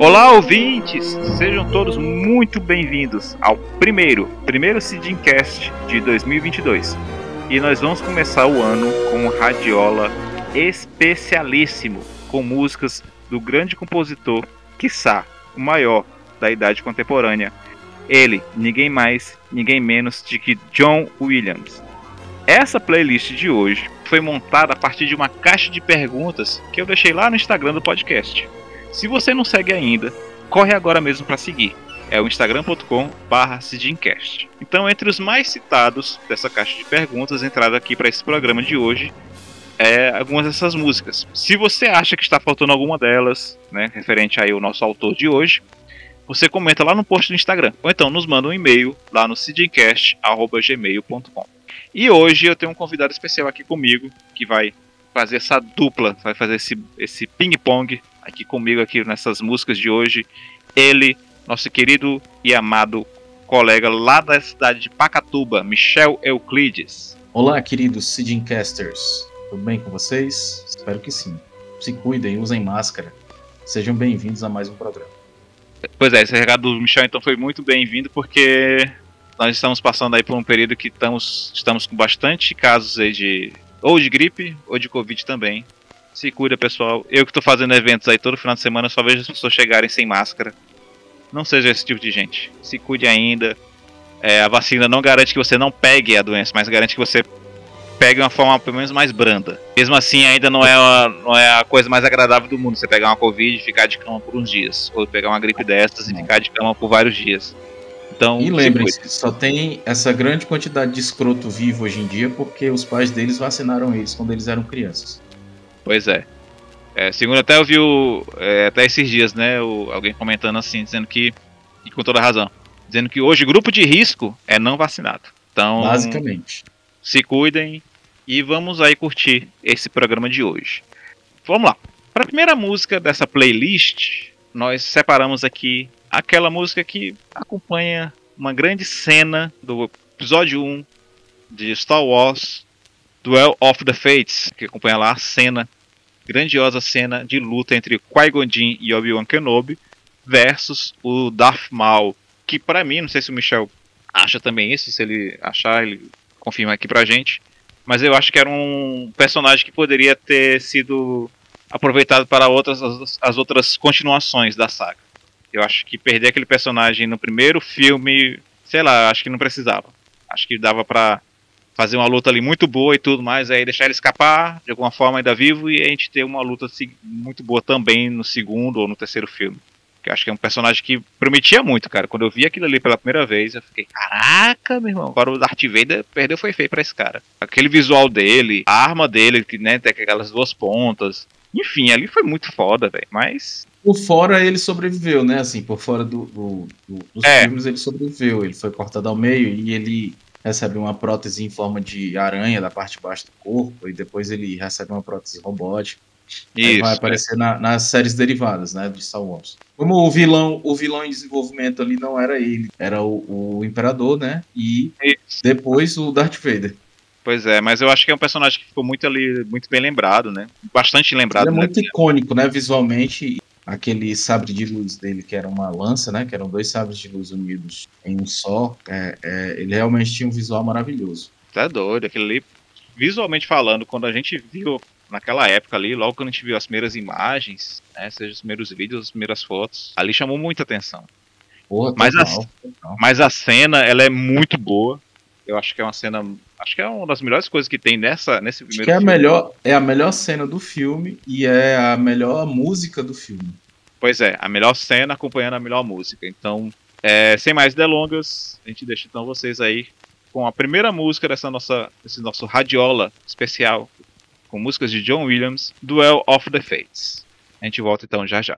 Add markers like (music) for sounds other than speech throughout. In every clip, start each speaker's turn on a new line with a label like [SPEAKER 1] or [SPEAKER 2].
[SPEAKER 1] Olá, ouvintes! Sejam todos muito bem-vindos ao primeiro, primeiro Sidcast de 2022. E nós vamos começar o ano com um radiola especialíssimo, com músicas do grande compositor, quiçá, o maior da idade contemporânea. Ele, ninguém mais, ninguém menos de que John Williams. Essa playlist de hoje foi montada a partir de uma caixa de perguntas que eu deixei lá no Instagram do podcast. Se você não segue ainda, corre agora mesmo para seguir. É o instagram.com/sidcast. Então, entre os mais citados dessa caixa de perguntas entraram aqui para esse programa de hoje, é, algumas dessas músicas. Se você acha que está faltando alguma delas, né, referente aí ao nosso autor de hoje, você comenta lá no post do Instagram. Ou então nos manda um e-mail lá no sidcast.gmail.com. E hoje eu tenho um convidado especial aqui comigo que vai fazer essa dupla, vai fazer esse, esse ping-pong aqui comigo aqui nessas músicas de hoje. Ele, nosso querido e amado colega lá da cidade de Pacatuba, Michel Euclides.
[SPEAKER 2] Olá, queridos Sidincasters. Tudo bem com vocês? Espero que sim. Se cuidem, usem máscara. Sejam bem-vindos a mais um programa.
[SPEAKER 1] Pois é, esse recado do Michel então foi muito bem-vindo porque nós estamos passando aí por um período que estamos, estamos com bastante casos aí de ou de gripe ou de Covid também. Se cuida, pessoal. Eu que tô fazendo eventos aí todo final de semana, só vejo as pessoas chegarem sem máscara. Não seja esse tipo de gente. Se cuide ainda. É, a vacina não garante que você não pegue a doença, mas garante que você pegue uma forma pelo menos mais branda. Mesmo assim, ainda não é, uma, não é a coisa mais agradável do mundo você pegar uma Covid e ficar de cama por uns dias. Ou pegar uma gripe dessas e ficar de cama por vários dias. Então,
[SPEAKER 2] e lembre-se, só tem essa grande quantidade de escroto vivo hoje em dia porque os pais deles vacinaram eles quando eles eram crianças.
[SPEAKER 1] Pois é. é segundo até eu vi o, é, até esses dias, né, o, alguém comentando assim, dizendo que, e com toda razão, dizendo que hoje grupo de risco é não vacinado. Então,
[SPEAKER 2] basicamente,
[SPEAKER 1] se cuidem e vamos aí curtir esse programa de hoje. Vamos lá. Para a primeira música dessa playlist, nós separamos aqui aquela música que acompanha uma grande cena do episódio 1 de Star Wars Duel of the Fates, que acompanha lá a cena, grandiosa cena de luta entre Qui-Gon Jinn e Obi-Wan Kenobi versus o Darth Maul, que para mim, não sei se o Michel acha também isso, se ele achar, ele confirma aqui pra gente, mas eu acho que era um personagem que poderia ter sido aproveitado para outras as, as outras continuações da saga. Eu acho que perder aquele personagem no primeiro filme, sei lá, acho que não precisava. Acho que dava para fazer uma luta ali muito boa e tudo mais, aí deixar ele escapar de alguma forma ainda vivo e a gente ter uma luta muito boa também no segundo ou no terceiro filme. Que eu acho que é um personagem que prometia muito, cara. Quando eu vi aquilo ali pela primeira vez, eu fiquei, caraca, meu irmão, agora o Darth Vader perdeu foi feio pra esse cara. Aquele visual dele, a arma dele, que né, tem aquelas duas pontas. Enfim, ali foi muito foda, velho. Mas
[SPEAKER 2] por fora ele sobreviveu, né? Assim, por fora do, do, do dos é. filmes ele sobreviveu. Ele foi cortado ao meio e ele recebe uma prótese em forma de aranha da parte de baixo do corpo, e depois ele recebe uma prótese robótica. Isso, vai aparecer é. na, nas séries derivadas, né, de Star Wars. Como o vilão, o vilão em desenvolvimento ali não era ele, era o, o Imperador, né, e Isso. depois o Darth Vader.
[SPEAKER 1] Pois é, mas eu acho que é um personagem que ficou muito ali, muito bem lembrado, né, bastante lembrado.
[SPEAKER 2] Ele é muito né? icônico, né, visualmente, aquele sabre de luz dele, que era uma lança, né? Que eram dois sabres de luz unidos em um só. É, é, ele realmente tinha um visual maravilhoso.
[SPEAKER 1] Tá doido, aquele ali, visualmente falando, quando a gente viu naquela época ali, logo quando a gente viu as primeiras imagens, né? Seja os primeiros vídeos, as primeiras fotos, ali chamou muita atenção.
[SPEAKER 2] Porra,
[SPEAKER 1] mas, a, mas a cena, ela é muito boa. Eu acho que é uma cena Acho que é uma das melhores coisas que tem nessa, nesse primeiro
[SPEAKER 2] acho que é
[SPEAKER 1] filme.
[SPEAKER 2] A melhor, é a melhor cena do filme e é a melhor música do filme.
[SPEAKER 1] Pois é, a melhor cena acompanhando a melhor música. Então, é, sem mais delongas, a gente deixa então vocês aí com a primeira música dessa nossa, desse nosso radiola especial, com músicas de John Williams, Duel of the Fates. A gente volta então já já.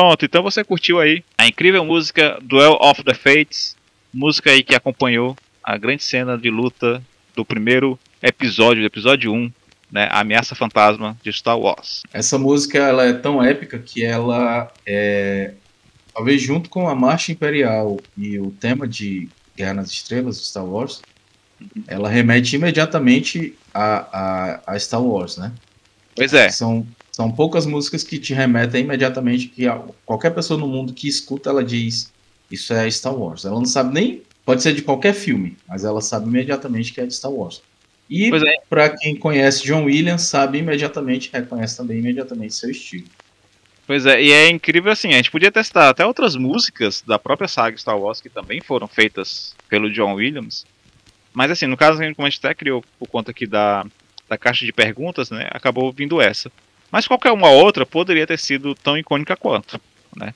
[SPEAKER 1] Pronto, então você curtiu aí a incrível música Duel of the Fates, música aí que acompanhou a grande cena de luta do primeiro episódio, do episódio 1, né, a Ameaça Fantasma de Star Wars.
[SPEAKER 2] Essa música ela é tão épica que ela é talvez junto com a Marcha Imperial e o tema de Guerra nas Estrelas de Star Wars, ela remete imediatamente a, a, a Star Wars, né?
[SPEAKER 1] Pois é.
[SPEAKER 2] São, são poucas músicas que te remetem imediatamente que qualquer pessoa no mundo que escuta ela diz isso é Star Wars. Ela não sabe nem pode ser de qualquer filme, mas ela sabe imediatamente que é de Star Wars. E é. para quem conhece John Williams, sabe imediatamente, reconhece também imediatamente seu estilo.
[SPEAKER 1] Pois é, e é incrível assim, a gente podia testar até outras músicas da própria saga Star Wars que também foram feitas pelo John Williams. Mas assim, no caso, como a gente até criou por conta aqui da, da caixa de perguntas, né, acabou vindo essa. Mas qualquer uma outra poderia ter sido tão icônica quanto, né?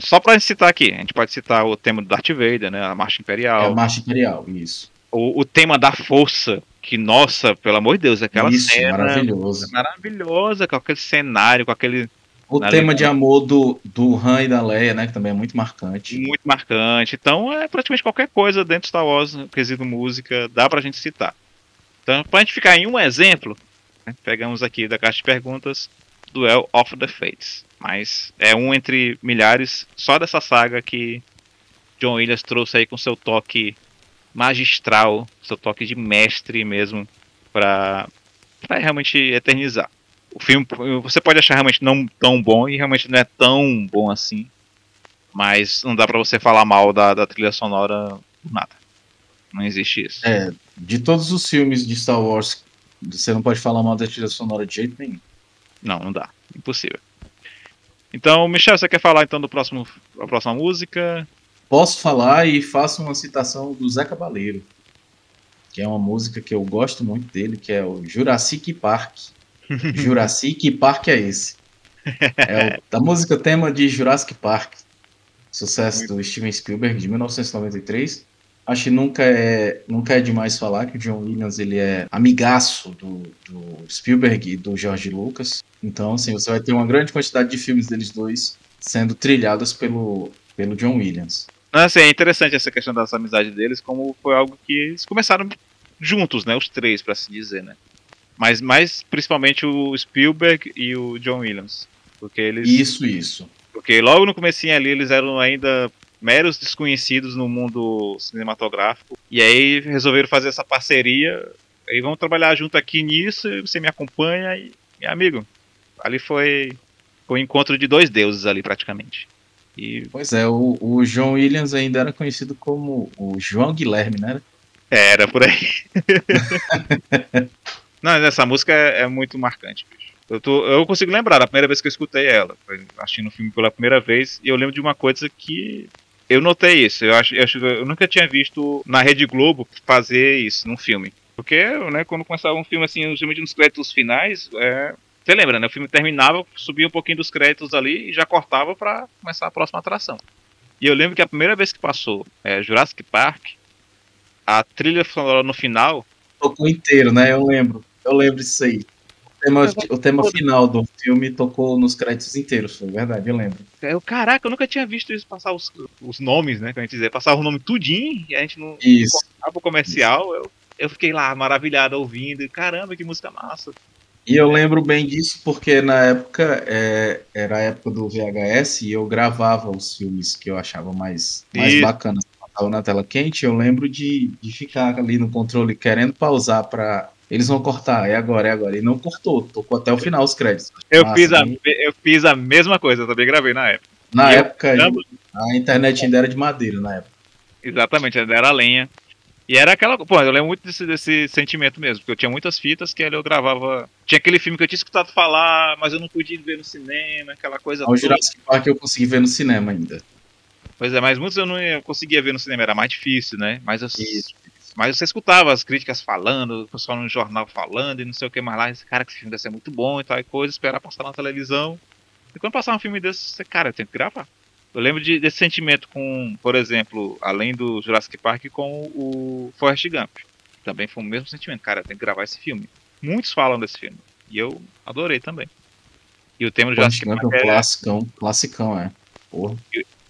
[SPEAKER 1] Só pra citar aqui, a gente pode citar o tema do Darth Vader, né, a Marcha Imperial. É
[SPEAKER 2] a Marcha Imperial, isso.
[SPEAKER 1] O, o tema da Força, que, nossa, pelo amor de Deus, aquela
[SPEAKER 2] isso,
[SPEAKER 1] cena
[SPEAKER 2] maravilhosa.
[SPEAKER 1] maravilhosa, com aquele cenário, com aquele
[SPEAKER 2] o tema de amor do, do Han e da Leia, né? Que também é muito marcante.
[SPEAKER 1] Muito marcante. Então, é praticamente qualquer coisa dentro de Star Wars, quesito música, dá pra gente citar. Então, pra gente ficar em um exemplo, né, pegamos aqui da caixa de perguntas Duel of the Fates. Mas é um entre milhares só dessa saga que John Williams trouxe aí com seu toque magistral, seu toque de mestre mesmo, pra realmente eternizar o filme você pode achar realmente não tão bom e realmente não é tão bom assim. Mas não dá para você falar mal da, da trilha sonora nada. Não existe isso.
[SPEAKER 2] É, de todos os filmes de Star Wars, você não pode falar mal da trilha sonora de jeito nenhum.
[SPEAKER 1] Não, não dá. Impossível. Então, Michel, você quer falar então do próximo, a próxima música?
[SPEAKER 2] Posso falar e faço uma citação do Zé Cabaleiro, que é uma música que eu gosto muito dele, que é o Jurassic Park. (laughs) Jurassic Park é esse. É o, a música tema de Jurassic Park, sucesso do Steven Spielberg de 1993. Acho que nunca é, nunca é demais falar que o John Williams ele é amigaço do, do Spielberg e do George Lucas. Então, assim, você vai ter uma grande quantidade de filmes deles dois sendo trilhados pelo, pelo John Williams.
[SPEAKER 1] Assim, é interessante essa questão dessa amizade deles, como foi algo que eles começaram juntos, né? Os três, para se dizer, né? Mas mais principalmente o Spielberg e o John Williams. Porque eles.
[SPEAKER 2] Isso, isso.
[SPEAKER 1] Porque logo no comecinho ali eles eram ainda meros desconhecidos no mundo cinematográfico. E aí resolveram fazer essa parceria. E vamos trabalhar junto aqui nisso, você me acompanha e, e amigo. Ali foi, foi o encontro de dois deuses ali praticamente.
[SPEAKER 2] E... Pois é, o, o John Williams ainda era conhecido como o João Guilherme, né?
[SPEAKER 1] Era por aí. (laughs) Não, essa música é, é muito marcante, bicho. Eu, tô, eu consigo lembrar da primeira vez que eu escutei ela. Assistindo o filme pela primeira vez. E eu lembro de uma coisa que. Eu notei isso. Eu acho, eu, acho, eu nunca tinha visto na Rede Globo fazer isso num filme. Porque, né, quando começava um filme assim, geralmente nos créditos finais, é, você lembra, né? O filme terminava, subia um pouquinho dos créditos ali e já cortava para começar a próxima atração. E eu lembro que a primeira vez que passou é, Jurassic Park, a trilha sonora no final.
[SPEAKER 2] Tocou inteiro, né? Eu lembro. Eu lembro disso aí. O tema, o tema final do filme tocou nos créditos inteiros, foi verdade, eu lembro.
[SPEAKER 1] Eu, caraca, eu nunca tinha visto isso passar os, os nomes, né? Que a gente dizer, passar o nome tudinho e a gente não
[SPEAKER 2] isso.
[SPEAKER 1] o comercial. Eu, eu fiquei lá maravilhado ouvindo, e caramba, que música massa.
[SPEAKER 2] E eu lembro bem disso porque na época é, era a época do VHS e eu gravava os filmes que eu achava mais, mais bacanas na tela quente. Eu lembro de, de ficar ali no controle querendo pausar para eles vão cortar, é agora, é agora. E não cortou, tocou até o final os créditos.
[SPEAKER 1] Eu, fiz, a, eu fiz a mesma coisa, eu também gravei na época.
[SPEAKER 2] Na e época, eu... a internet ainda era de madeira na época.
[SPEAKER 1] Exatamente, ainda era lenha. E era aquela. Pô, eu lembro muito desse, desse sentimento mesmo, porque eu tinha muitas fitas que eu gravava. Tinha aquele filme que eu tinha escutado falar, mas eu não podia ver no cinema, aquela coisa.
[SPEAKER 2] O Jurassic Park eu consegui ver no cinema ainda.
[SPEAKER 1] Pois é, mas muitos eu não conseguia ver no cinema, era mais difícil, né? Mas eu, Isso. Mas você escutava as críticas falando, o pessoal no jornal falando e não sei o que mais lá. Esse cara, que esse filme deve ser muito bom e tal e coisa, esperar passar na televisão. E quando passar um filme desse, você, cara, eu tenho que gravar. Eu lembro de, desse sentimento com, por exemplo, além do Jurassic Park, com o Forrest Gump. Também foi o mesmo sentimento, cara, eu tenho que gravar esse filme. Muitos falam desse filme. E eu adorei também. E o tema do Jurassic
[SPEAKER 2] Park
[SPEAKER 1] Park
[SPEAKER 2] é um
[SPEAKER 1] é,
[SPEAKER 2] classicão, classicão, é. Porra.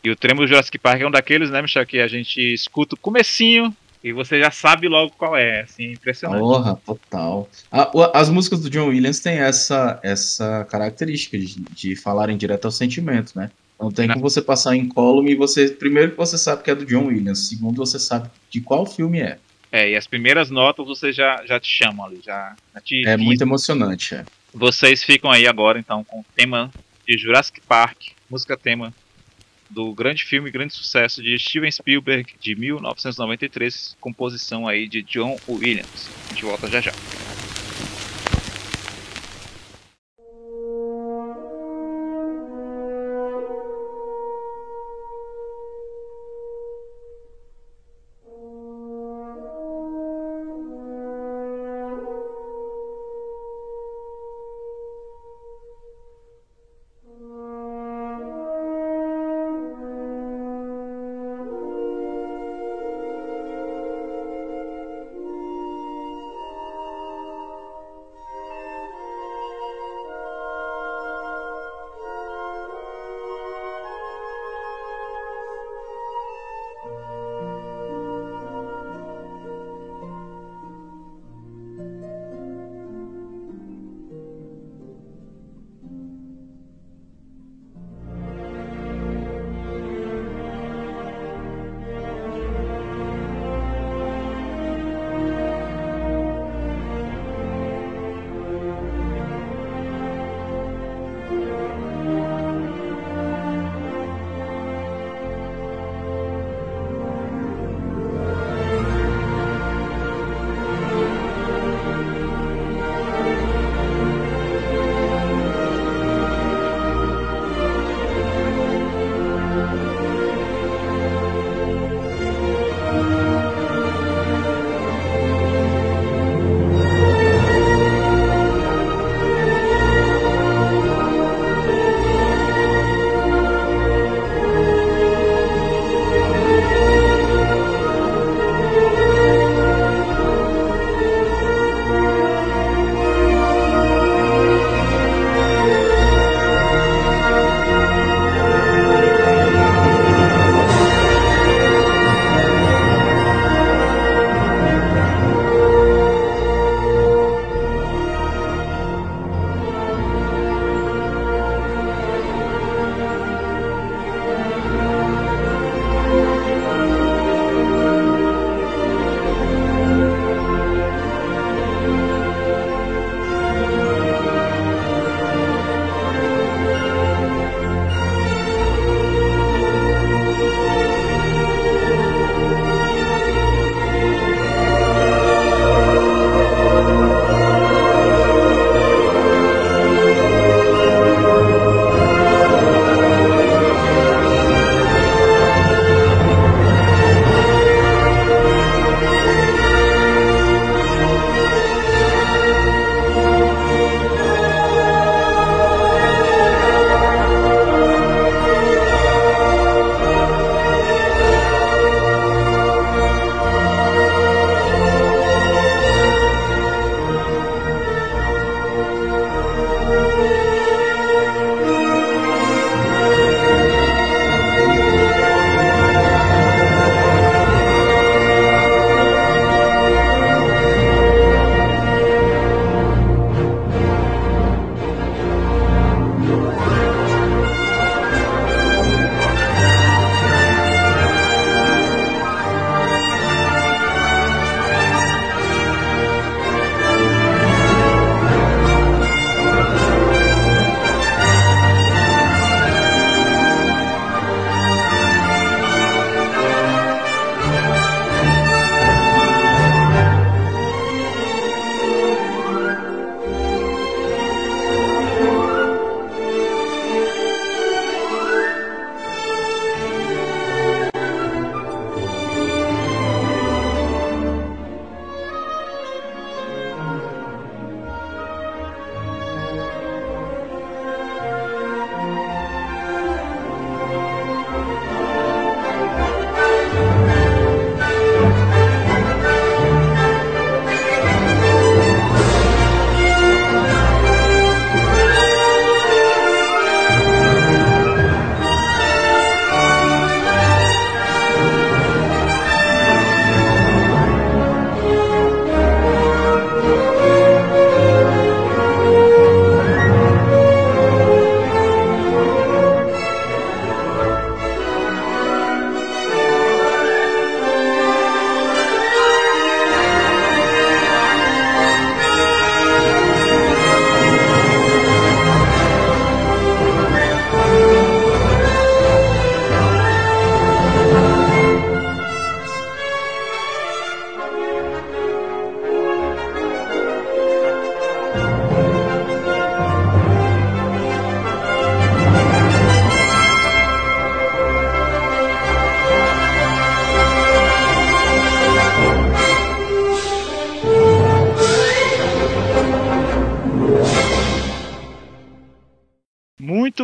[SPEAKER 1] e o tema do Jurassic Park é um daqueles, né, Michel, que a gente escuta o comecinho e você já sabe logo qual é, assim, impressionante.
[SPEAKER 2] Porra, total. A- as músicas do John Williams têm essa, essa característica de, de falarem direto ao sentimento, né? Não tem como você passar em column e você. Primeiro que você sabe que é do John Williams, segundo você sabe de qual filme é.
[SPEAKER 1] É, e as primeiras notas você já, já te chamam ali, já, já te
[SPEAKER 2] É muito emocionante, é.
[SPEAKER 1] Vocês ficam aí agora, então, com o tema de Jurassic Park, música tema do grande filme, grande sucesso de Steven Spielberg, de 1993, composição aí de John Williams. A gente volta já já.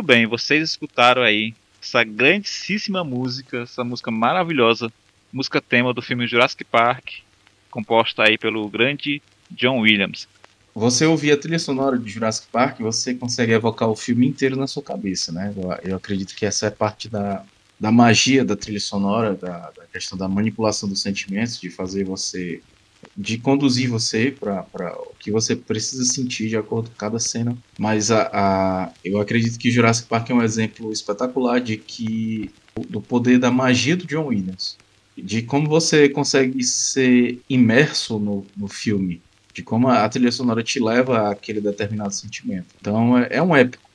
[SPEAKER 1] Bem, vocês escutaram aí essa grandíssima música, essa música maravilhosa, música tema do filme Jurassic Park, composta aí pelo grande John Williams.
[SPEAKER 2] Você ouvir a trilha sonora de Jurassic Park, você consegue evocar o filme inteiro na sua cabeça, né? Eu, eu acredito que essa é parte da, da magia da trilha sonora, da, da, questão da manipulação dos sentimentos, de fazer você, de conduzir você para o que você precisa sentir de acordo com cada cena. Mas a, a, eu acredito que Jurassic Park é um exemplo espetacular de que do poder da magia do John Williams, de como você consegue ser imerso no, no filme de como a trilha sonora te leva àquele determinado sentimento. Então é, é um épico,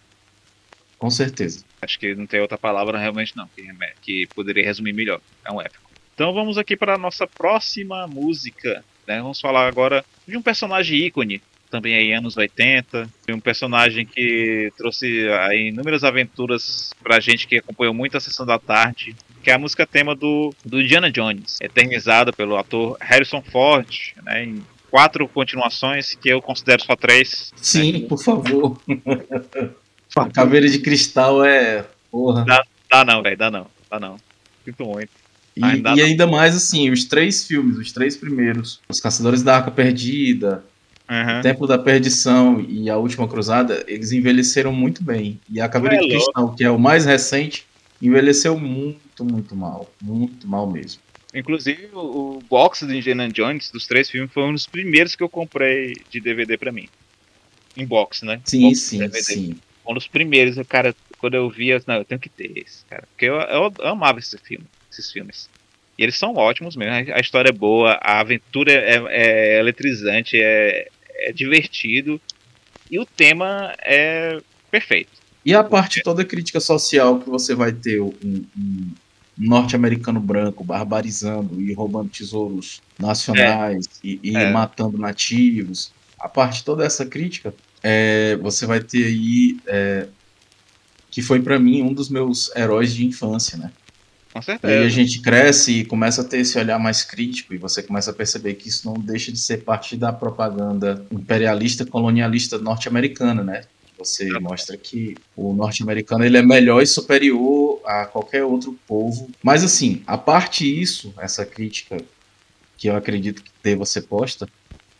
[SPEAKER 2] com certeza.
[SPEAKER 1] Acho que não tem outra palavra realmente não, que, que poderia resumir melhor. É um épico. Então vamos aqui para a nossa próxima música. Né? Vamos falar agora de um personagem ícone, também aí anos 80, um personagem que trouxe aí inúmeras aventuras pra gente que acompanhou muito a sessão da tarde, que é a música tema do, do Indiana Jones, eternizada pelo ator Harrison Ford, né, em quatro continuações, que eu considero só três.
[SPEAKER 2] Sim, né? por favor. A caveira de cristal é. Porra.
[SPEAKER 1] Dá, dá não, velho, dá não. Dá não. Sinto muito.
[SPEAKER 2] E, ainda, e ainda mais assim, os três filmes, os três primeiros, Os Caçadores da Arca Perdida, uhum. O Templo da Perdição e A Última Cruzada, eles envelheceram muito bem. E a Caveira é de Cristal, que é o mais recente, envelheceu muito, muito mal. Muito mal mesmo.
[SPEAKER 1] Inclusive, o, o box do Indiana Jones, dos três filmes, foi um dos primeiros que eu comprei de DVD para mim. Em box, né?
[SPEAKER 2] Sim,
[SPEAKER 1] box
[SPEAKER 2] sim, sim.
[SPEAKER 1] Um dos primeiros, cara, quando eu via, não, eu tenho que ter esse, cara. Porque eu, eu, eu amava esse filme, esses filmes. E eles são ótimos mesmo. A história é boa, a aventura é, é eletrizante, é, é divertido. E o tema é perfeito.
[SPEAKER 2] E a parte toda crítica social que você vai ter um, um norte-americano branco barbarizando e roubando tesouros nacionais é. e, e é. matando nativos, a parte toda essa crítica, é, você vai ter aí é, que foi para mim um dos meus heróis de infância, né?
[SPEAKER 1] Com certeza.
[SPEAKER 2] Aí a gente cresce e começa a ter esse olhar mais crítico e você começa a perceber que isso não deixa de ser parte da propaganda imperialista colonialista norte-americana, né? Você mostra que o norte-americano ele é melhor e superior a qualquer outro povo. Mas assim, a parte isso, essa crítica que eu acredito que deva ser posta,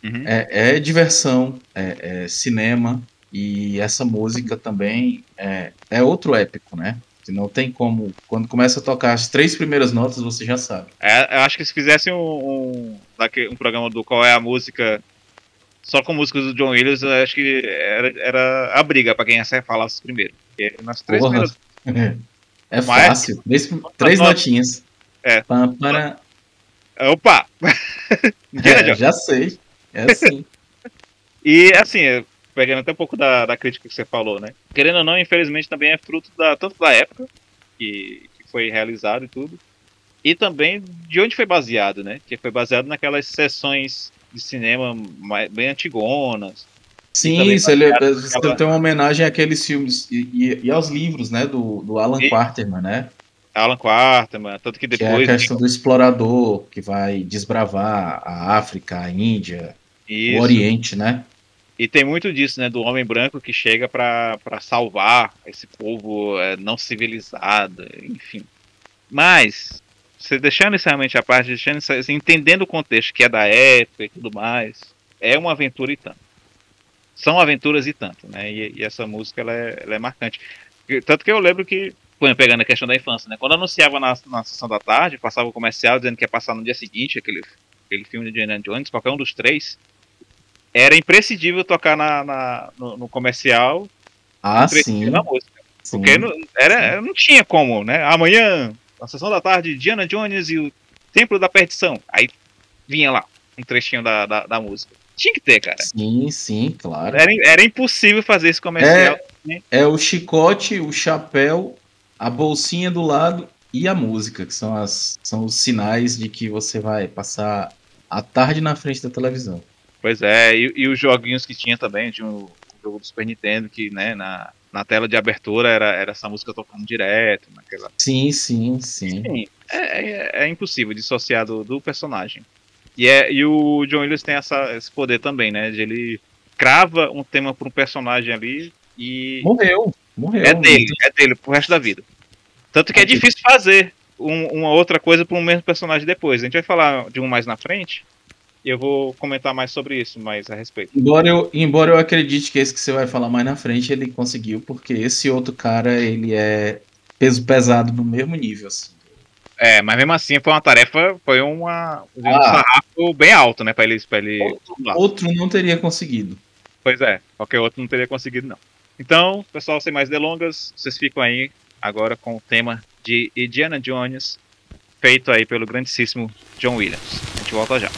[SPEAKER 2] uhum. é, é, diversão, é, é, cinema e essa música também é, é outro épico, né? Não tem como. Quando começa a tocar as três primeiras notas, você já sabe.
[SPEAKER 1] É, eu acho que se fizesse um, um, um programa do qual é a música só com músicas do John Williams, eu acho que era, era a briga para quem ia falasse primeiro. Porque nas três
[SPEAKER 2] Porra. primeiras. (laughs) É fácil. Três, três notinhas.
[SPEAKER 1] É.
[SPEAKER 2] Para...
[SPEAKER 1] Opa! (laughs)
[SPEAKER 2] é, já sei. É assim. (laughs)
[SPEAKER 1] e assim, pegando até um pouco da, da crítica que você falou, né? Querendo ou não, infelizmente também é fruto da, tanto da época que, que foi realizado e tudo, e também de onde foi baseado, né? Que foi baseado naquelas sessões de cinema bem antigonas.
[SPEAKER 2] Sim, isso ele, você aquela... tem uma homenagem àqueles filmes e, e, e, aos livros, né, do, do Alan e... Quarterman, né?
[SPEAKER 1] Alan Quarterman, tanto que depois... Que
[SPEAKER 2] é a questão do explorador que vai desbravar a África, a Índia, isso. o Oriente, né?
[SPEAKER 1] E tem muito disso, né, do homem branco que chega para salvar esse povo é, não civilizado, enfim. Mas você deixando isso realmente a parte, deixando isso, assim, entendendo o contexto que é da época e tudo mais, é uma aventura e tanto. São aventuras e tanto, né? E, e essa música ela é, ela é, marcante. Tanto que eu lembro que, pegando a questão da infância, né? Quando anunciava na, na sessão da tarde, passava o comercial dizendo que ia passar no dia seguinte aquele, aquele filme de Indiana Jones, qualquer um dos três, era imprescindível tocar na, na no, no, comercial
[SPEAKER 2] ah, sim.
[SPEAKER 1] na música. Sim. Porque não, era, não tinha como, né? Amanhã na sessão da tarde, Diana Jones e o Templo da Perdição. Aí vinha lá um trechinho da, da, da música. Tinha que ter, cara.
[SPEAKER 2] Sim, sim, claro.
[SPEAKER 1] Era, era impossível fazer esse comercial.
[SPEAKER 2] É, é o chicote, o chapéu, a bolsinha do lado e a música, que são, as, são os sinais de que você vai passar a tarde na frente da televisão.
[SPEAKER 1] Pois é, e, e os joguinhos que tinha também, tinha o, o jogo do Super Nintendo, que né, na, na tela de abertura era, era essa música tocando direto. Naquela...
[SPEAKER 2] Sim, sim, sim. sim
[SPEAKER 1] é, é, é, impossível dissociar do, do, personagem. E, é, e o John Williams tem essa, esse poder também, né? De ele crava um tema para um personagem ali e.
[SPEAKER 2] Morreu. Morreu.
[SPEAKER 1] É dele, é dele pro resto da vida. Tanto que é difícil fazer um, uma outra coisa para um mesmo personagem depois. A gente vai falar de um mais na frente. E eu vou comentar mais sobre isso, mais a respeito.
[SPEAKER 2] Embora eu, embora eu acredite que esse que você vai falar mais na frente, ele conseguiu, porque esse outro cara, ele é peso pesado no mesmo nível, assim.
[SPEAKER 1] É, mas mesmo assim foi uma tarefa, foi uma, um ah. sarrafo bem alto, né, pra ele, pra ele...
[SPEAKER 2] Outro, outro não teria conseguido.
[SPEAKER 1] Pois é, qualquer outro não teria conseguido, não. Então, pessoal, sem mais delongas, vocês ficam aí agora com o tema de Indiana Jones, feito aí pelo grandíssimo John Williams. A gente volta já.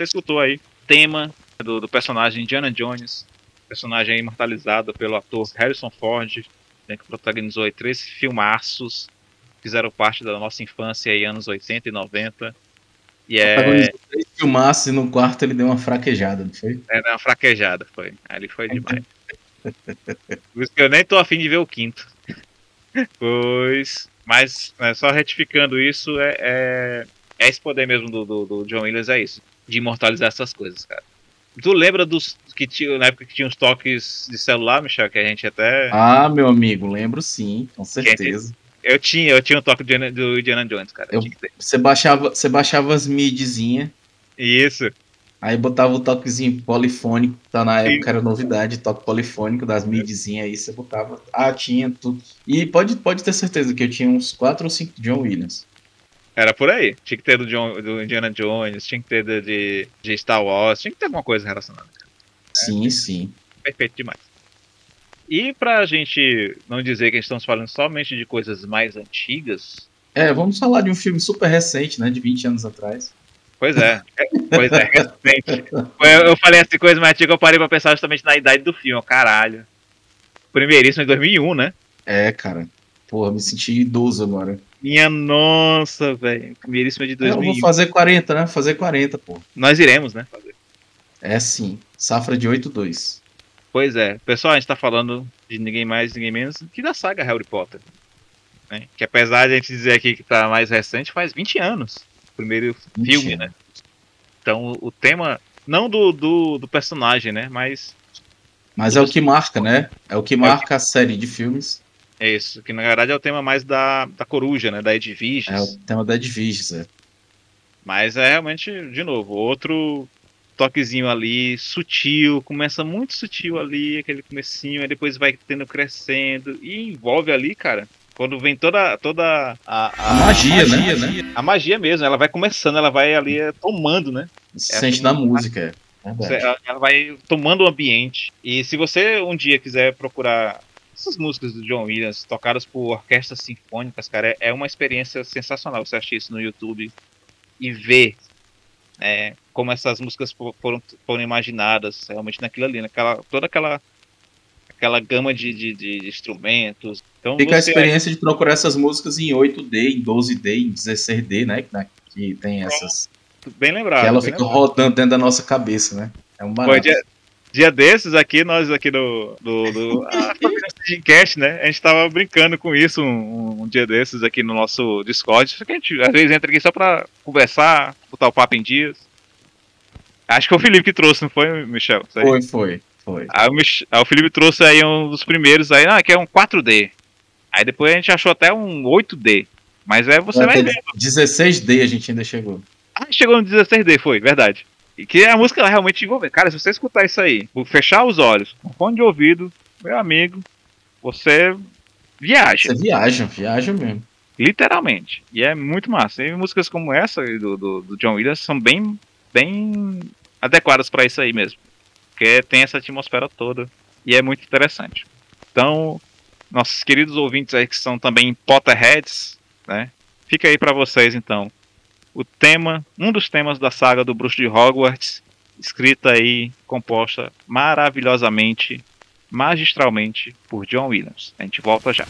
[SPEAKER 1] Você escutou aí tema do, do personagem Indiana Jones, personagem imortalizado pelo ator Harrison Ford, né, que protagonizou aí três filmaços fizeram parte da nossa infância aí, anos 80 e 90. E é.
[SPEAKER 2] Três filmaços e no quarto ele deu uma fraquejada, não foi?
[SPEAKER 1] É, deu uma fraquejada, foi. Ali foi demais. Por isso que eu nem tô afim de ver o quinto. pois. Mas, né, só retificando isso, é, é, é, esse poder mesmo do, do, do John Williams, é isso. De imortalizar essas coisas, cara. Tu lembra dos que tinha, na época que tinha os toques de celular, Michel, que a gente até.
[SPEAKER 2] Ah, meu amigo, lembro sim, com certeza.
[SPEAKER 1] Eu tinha, eu tinha um toque do Indiana Jones, cara.
[SPEAKER 2] Eu, você, baixava, você baixava as midzinha.
[SPEAKER 1] Isso.
[SPEAKER 2] Aí botava o toquezinho polifônico, tá na época era novidade, toque polifônico das midzinhas aí, você botava. Ah, tinha tudo. E pode, pode ter certeza que eu tinha uns 4 ou 5 John Williams.
[SPEAKER 1] Era por aí. Tinha que ter do, John, do Indiana Jones, tinha que ter de, de Star Wars, tinha que ter alguma coisa relacionada.
[SPEAKER 2] Sim, é, sim.
[SPEAKER 1] Perfeito demais. E pra gente não dizer que estamos falando somente de coisas mais antigas.
[SPEAKER 2] É, vamos falar de um filme super recente, né? De 20 anos atrás.
[SPEAKER 1] Pois é, (laughs) pois é, recente. Eu, eu falei assim, coisa mais antiga, eu parei pra pensar justamente na idade do filme, caralho. Primeiríssimo em 2001, né?
[SPEAKER 2] É, cara. Porra, me senti idoso agora.
[SPEAKER 1] Minha nossa, velho. Primeiríssimo é de 2001.
[SPEAKER 2] Eu vou fazer 40, né? Fazer 40, pô.
[SPEAKER 1] Nós iremos, né? Fazer.
[SPEAKER 2] É sim. Safra de 8-2.
[SPEAKER 1] Pois é. Pessoal, a gente tá falando de ninguém mais, ninguém menos que da saga Harry Potter. Né? Que apesar de a gente dizer aqui que tá mais recente, faz 20 anos. O primeiro filme, né? Então o tema. Não do, do, do personagem, né? Mas.
[SPEAKER 2] Mas é o que marca, né? É o que marca a série de filmes.
[SPEAKER 1] É isso, que na verdade é o tema mais da, da coruja, né? Da Edviges.
[SPEAKER 2] É o tema da Edviges, é.
[SPEAKER 1] Mas é realmente, de novo, outro toquezinho ali, sutil, começa muito sutil ali, aquele comecinho, aí depois vai tendo crescendo e envolve ali, cara. Quando vem toda, toda a,
[SPEAKER 2] a, a magia, magia, né?
[SPEAKER 1] né? A magia mesmo, ela vai começando, ela vai ali tomando, né?
[SPEAKER 2] Se é sente na música,
[SPEAKER 1] é. Ela vai tomando o ambiente. E se você um dia quiser procurar essas músicas do John Williams tocadas por orquestras sinfônicas, cara, é, é uma experiência sensacional. Você assistir isso no YouTube e ver é, como essas músicas foram, foram imaginadas realmente naquilo ali, naquela, toda aquela aquela gama de, de, de instrumentos. Então,
[SPEAKER 2] Fica a experiência de procurar essas músicas em 8D, em 12D, em 16D, né? Que tem essas.
[SPEAKER 1] Bem lembrado.
[SPEAKER 2] Que ela
[SPEAKER 1] fica
[SPEAKER 2] lembrado. rodando dentro da nossa cabeça, né?
[SPEAKER 1] É um barato. Dia, dia, desses aqui, nós aqui do, do (laughs) Cast, né? A gente tava brincando com isso um, um, dia desses aqui no nosso Discord. Só que a gente às vezes entra aqui só pra conversar, botar o papo em dias. Acho que foi o Felipe que trouxe, não foi, Michel?
[SPEAKER 2] Foi, foi, foi.
[SPEAKER 1] Aí o, Mich aí o Felipe trouxe aí um dos primeiros aí, ah, que é um 4D. Aí depois a gente achou até um 8D. Mas é você vai ver.
[SPEAKER 2] 16D a gente ainda chegou.
[SPEAKER 1] Ah, chegou no 16D, foi, verdade. E que a música ela realmente envolve. Cara, se você escutar isso aí, fechar os olhos, fone de ouvido, meu amigo, você viaja.
[SPEAKER 2] Você viaja, viaja mesmo.
[SPEAKER 1] Literalmente. E é muito massa. E músicas como essa do, do, do John Williams são bem, bem adequadas para isso aí mesmo. Porque tem essa atmosfera toda. E é muito interessante. Então, nossos queridos ouvintes aí que são também Potterheads, né? Fica aí para vocês então. O tema, um dos temas da saga do Bruxo de Hogwarts, escrita aí, composta maravilhosamente, magistralmente por John Williams. A gente volta já.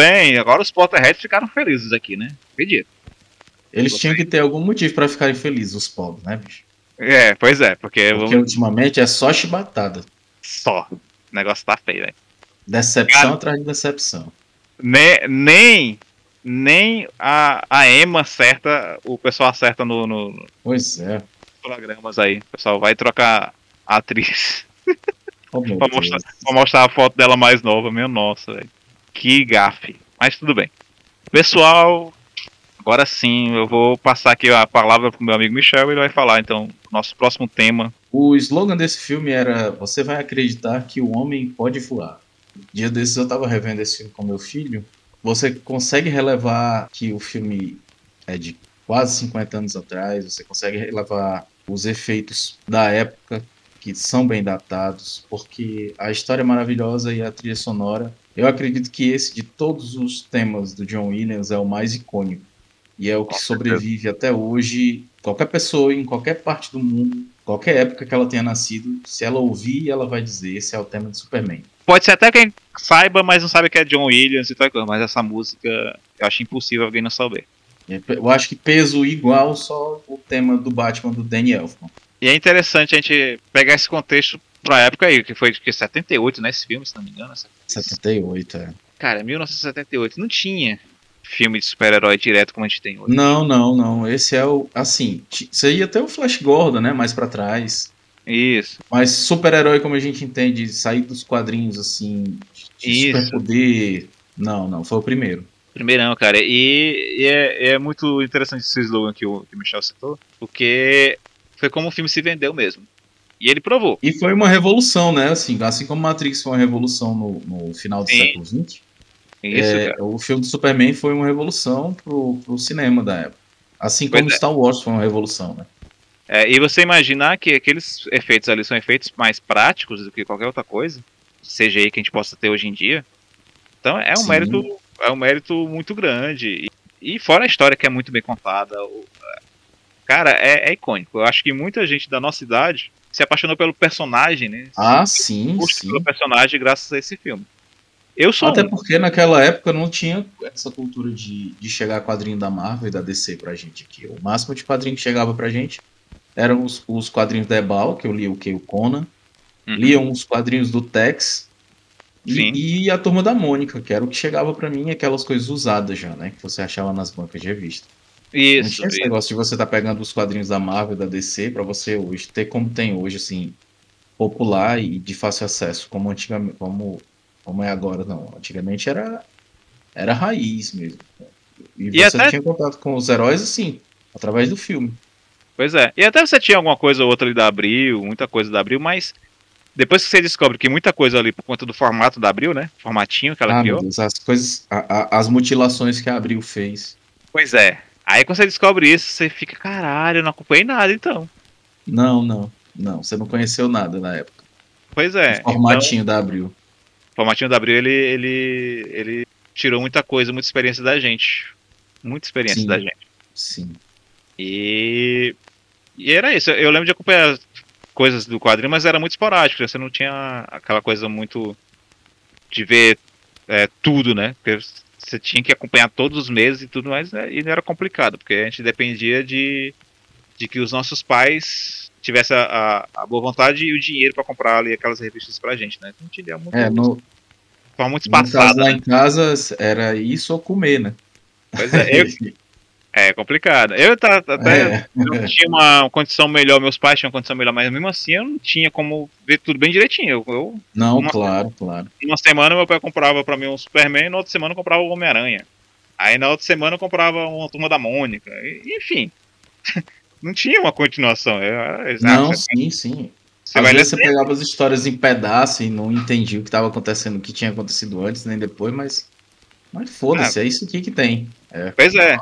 [SPEAKER 1] Bem, agora os Potterheads ficaram felizes aqui, né? Acredito.
[SPEAKER 2] Eles tinham que ter algum motivo para ficarem felizes, os pobres, né, bicho?
[SPEAKER 1] É, pois é, porque.
[SPEAKER 2] Porque vamos... ultimamente é só chibatada.
[SPEAKER 1] Só. O negócio tá feio, velho.
[SPEAKER 2] Decepção Cara, atrás de decepção.
[SPEAKER 1] Nem, nem, nem a, a Emma acerta, o pessoal acerta no, no.
[SPEAKER 2] Pois é.
[SPEAKER 1] Programas aí. O pessoal vai trocar a atriz. Oh, (laughs) pra, mostrar, pra, mostrar, a foto dela mais nova, meu nossa, velho. Que gafe. Mas tudo bem. Pessoal, agora sim, eu vou passar aqui a palavra pro meu amigo Michel e ele vai falar então nosso próximo tema.
[SPEAKER 2] O slogan desse filme era: Você vai acreditar que o homem pode voar. Dia desses eu tava revendo esse filme com meu filho. Você consegue relevar que o filme é de quase 50 anos atrás, você consegue relevar os efeitos da época que são bem datados, porque a história é maravilhosa e a trilha sonora. Eu acredito que esse de todos os temas do John Williams é o mais icônico. E é o que sobrevive até hoje. Qualquer pessoa em qualquer parte do mundo, qualquer época que ela tenha nascido, se ela ouvir, ela vai dizer: esse é o tema de Superman.
[SPEAKER 1] Pode ser até quem saiba, mas não sabe que é John Williams e tal coisa, mas essa música eu acho impossível alguém não saber.
[SPEAKER 2] Eu acho que peso igual só o tema do Batman do Danny Elfman.
[SPEAKER 1] E é interessante a gente pegar esse contexto pra época aí, que foi de 78, né? Esse filme, se não me engano.
[SPEAKER 2] 78, é.
[SPEAKER 1] Cara, 1978. Não tinha filme de super-herói direto como a gente tem hoje.
[SPEAKER 2] Não, não, não. Esse é o. Assim, seria até o Flash Gordon, né? Mais para trás.
[SPEAKER 1] Isso.
[SPEAKER 2] Mas super-herói, como a gente entende, sair dos quadrinhos, assim, de superpoder. Não, não, foi o primeiro.
[SPEAKER 1] Primeirão, cara. E, e é, é, muito interessante esse slogan que o, que o Michel citou, porque foi como o filme se vendeu mesmo. E ele provou.
[SPEAKER 2] E foi uma revolução, né? Assim, assim como Matrix foi uma revolução no, no final do Sim. século XX, isso, é, o filme do Superman foi uma revolução pro, pro cinema da época. Assim como é. Star Wars foi uma revolução, né?
[SPEAKER 1] É, e você imaginar que aqueles efeitos ali são efeitos mais práticos do que qualquer outra coisa, aí que a gente possa ter hoje em dia. Então é um Sim. mérito, é um mérito muito grande. E, e, fora a história que é muito bem contada, o, cara, é, é, icônico. Eu acho que muita gente da nossa idade se apaixonou pelo personagem, né?
[SPEAKER 2] Ah, sim,
[SPEAKER 1] sim. Pelo personagem graças a esse filme. Eu sou
[SPEAKER 2] Até
[SPEAKER 1] um.
[SPEAKER 2] porque naquela época não tinha essa cultura de, de chegar quadrinho da Marvel e da DC pra gente aqui. O máximo de quadrinho que chegava pra gente eram os, os quadrinhos da Ebal, que eu lia o que? O Conan. Uhum. Lia uns quadrinhos do Tex. E, e, a Turma da Mônica, que era o que chegava para mim, aquelas coisas usadas já, né? Que você achava nas bancas de revista.
[SPEAKER 1] Isso.
[SPEAKER 2] Não tinha esse negócio de você tá pegando os quadrinhos da Marvel, da DC, para você hoje ter como tem hoje, assim, popular e de fácil acesso, como antigamente, como como é agora, não. Antigamente era, era raiz mesmo. E, e você até... tinha contato com os heróis, assim, através do filme.
[SPEAKER 1] Pois é. E até você tinha alguma coisa ou outra ali da Abril, muita coisa da Abril, mas depois que você descobre que muita coisa ali por conta do formato da Abril, né? Formatinho que ela ah, criou.
[SPEAKER 2] Deus, as coisas, a, a, as mutilações que a Abril fez.
[SPEAKER 1] Pois é. Aí quando você descobre isso, você fica, caralho, eu não acompanhei nada então.
[SPEAKER 2] Não, não, não. Você não conheceu nada na época.
[SPEAKER 1] Pois é.
[SPEAKER 2] O formatinho então... da Abril
[SPEAKER 1] formatinho da Abril, ele, ele, ele tirou muita coisa, muita experiência da gente. Muita experiência
[SPEAKER 2] sim,
[SPEAKER 1] da gente.
[SPEAKER 2] Sim.
[SPEAKER 1] E, e era isso. Eu lembro de acompanhar coisas do quadrinho, mas era muito esporádico. Você não tinha aquela coisa muito de ver é, tudo, né? Porque você tinha que acompanhar todos os meses e tudo mais, né? e não era complicado, porque a gente dependia de, de que os nossos pais tivesse a, a, boa vontade e o dinheiro para comprar ali aquelas revistas pra gente, né? Então, tinha muito,
[SPEAKER 2] é, no,
[SPEAKER 1] forma muito espaçada.
[SPEAKER 2] Lá né? em casa era isso ou comer, né?
[SPEAKER 1] Pois é, eu, (laughs) é complicado. Eu tá, até é. eu tinha uma condição melhor, meus pais tinham uma condição melhor, mas mesmo assim eu não tinha como ver tudo bem direitinho. Eu, eu
[SPEAKER 2] não, uma, claro, claro.
[SPEAKER 1] Uma semana meu pai comprava para mim um Superman, na outra semana eu comprava o Homem-Aranha. Aí na outra semana eu comprava uma turma da Mônica. Enfim. (laughs) não tinha uma continuação. É,
[SPEAKER 2] é, não, sim, sim. Você Às vezes você pegava as histórias em pedaço e não entendia o que estava acontecendo, o que tinha acontecido antes nem depois, mas. Mas foda-se, ah, é isso aqui que tem.
[SPEAKER 1] É. Pois é.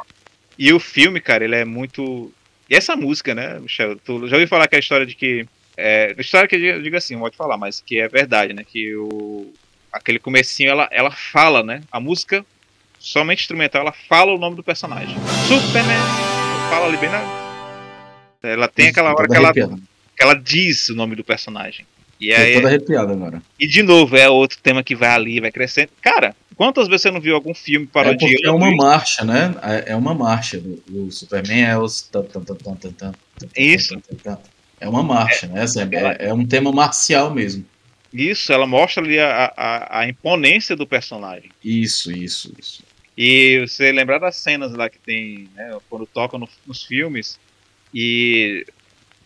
[SPEAKER 1] E o filme, cara, ele é muito. E essa música, né, Michel? Tu já ouviu falar que a história de que. É, história que eu digo assim, não pode falar, mas que é verdade, né? Que o. Aquele comecinho, ela, ela fala, né? A música, somente instrumental, ela fala o nome do personagem. Superman! Fala ali bem na, ela tem aquela hora que ela, que ela diz o nome do personagem. E
[SPEAKER 2] aí, toda arrepiada agora.
[SPEAKER 1] E de novo, é outro tema que vai ali, vai crescendo. Cara, Quantas vezes você não viu algum filme parodiando?
[SPEAKER 2] É, é uma marcha, né? É, é uma marcha do, do Superman, é os.
[SPEAKER 1] Isso.
[SPEAKER 2] É uma marcha, né? É, é, um tema marcial mesmo.
[SPEAKER 1] Isso, ela mostra ali a, a, a imponência do personagem.
[SPEAKER 2] Isso, isso, isso.
[SPEAKER 1] E você lembrar das cenas lá que tem, né, quando tocam no, nos filmes, e,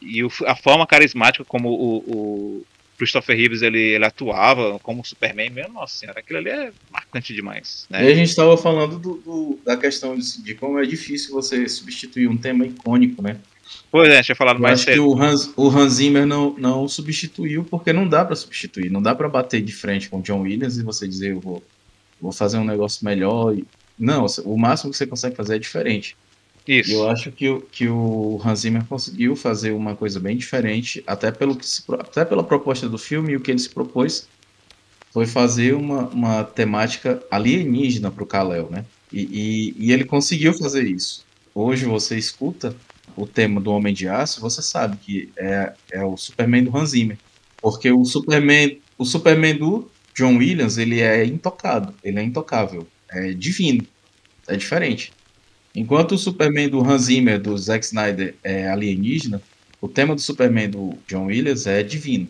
[SPEAKER 1] e o, a forma carismática como o, o Christopher Reeves ele, ele, atuava como Superman, mesmo, nossa senhora, aquilo ali é marcante demais. Né?
[SPEAKER 2] E a gente estava falando do, do, da questão de, de, como é difícil você substituir um tema icônico, né?
[SPEAKER 1] Pois é, tinha falado
[SPEAKER 2] Eu
[SPEAKER 1] mais
[SPEAKER 2] acho cedo. que o Hans, o Hans Zimmer não, não substituiu porque não dá para substituir, não dá para bater de frente com o John Williams e você dizer eu vou, vou fazer um negócio melhor. Não, o máximo que você consegue fazer é diferente. Isso. Eu acho que, que o Hans Zimmer conseguiu fazer uma coisa bem diferente, até, pelo que se, até pela proposta do filme, e o que ele se propôs foi fazer uma, uma temática alienígena para o Kal-El, né? E, e, e, ele conseguiu fazer isso. Hoje você escuta o tema do Homem de Aço, você sabe que é, é o Superman do Hans Zimmer. Porque o Superman, o Superman do John Williams, ele é intocado, ele é intocável, é divino, é diferente. Enquanto o Superman do Hans Zimmer, do Zack Snyder, é alienígena, o tema do Superman do John Williams é divino.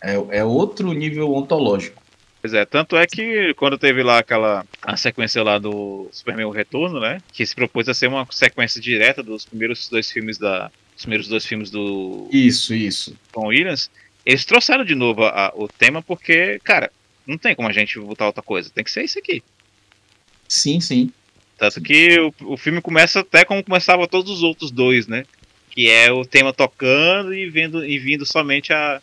[SPEAKER 2] É, é outro nível ontológico.
[SPEAKER 1] Pois é, tanto é que quando teve lá aquela a sequência lá do Superman o Retorno, né, que se propôs a ser uma sequência direta dos primeiros dois filmes da os primeiros dois filmes do
[SPEAKER 2] Isso, isso.
[SPEAKER 1] John Williams, eles trouxeram de novo a, a, o tema porque, cara, não tem como a gente botar outra coisa, tem que ser isso aqui.
[SPEAKER 2] Sim, sim.
[SPEAKER 1] Tanto que o, o filme começa até como começava todos os outros dois, né? Que é o tema tocando e, vendo, e vindo somente a,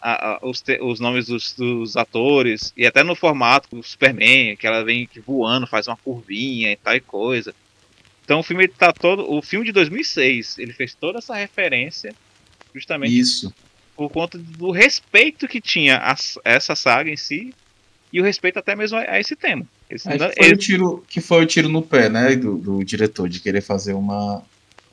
[SPEAKER 1] a, a os, te, os, nomes dos, dos, atores. E até no formato do Superman, que ela vem voando, faz uma curvinha e tal e coisa. Então o filme tá todo. O filme de 2006, ele fez toda essa referência justamente
[SPEAKER 2] Isso.
[SPEAKER 1] por conta do respeito que tinha a, essa saga em si e o respeito até mesmo a, a esse tema.
[SPEAKER 2] Esse, Acho que foi, o tiro, que foi o tiro no pé, né, do, do diretor, de querer fazer uma,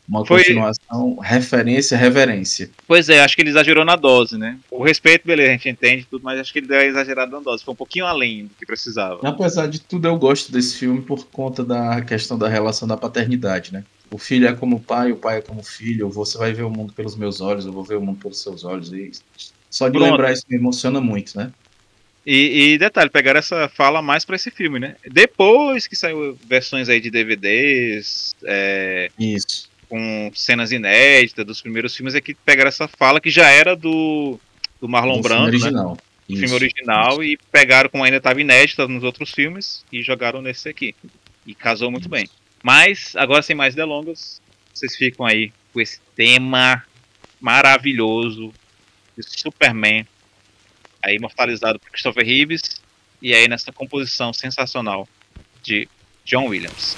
[SPEAKER 2] uma foi... continuação, referência, reverência.
[SPEAKER 1] Pois é, acho que ele exagerou na dose, né? O respeito, beleza, a gente entende tudo, mas acho que ele deu exagerado na dose, foi um pouquinho além do que precisava.
[SPEAKER 2] Apesar de tudo, eu gosto desse filme por conta da questão da relação da paternidade, né? O filho é como o pai, o pai é como o filho, você vai ver o mundo pelos meus olhos, eu vou ver o mundo pelos seus olhos, e só de Pronto. lembrar isso me emociona muito, né?
[SPEAKER 1] E, e, detalhe, pegaram essa fala mais para esse filme, né? Depois que saiu versões aí de DVDs. É,
[SPEAKER 2] Isso.
[SPEAKER 1] Com cenas inéditas dos primeiros filmes, é que pegaram essa fala que já era do, do Marlon do Brando. Filme
[SPEAKER 2] original. Né?
[SPEAKER 1] Isso, filme original isso. e pegaram como ainda estava inédita nos outros filmes e jogaram nesse aqui. E casou muito isso. bem. Mas, agora sem mais delongas, vocês ficam aí com esse tema maravilhoso de Superman aí imortalizado por Christopher Reeves, e aí nessa composição sensacional de John Williams.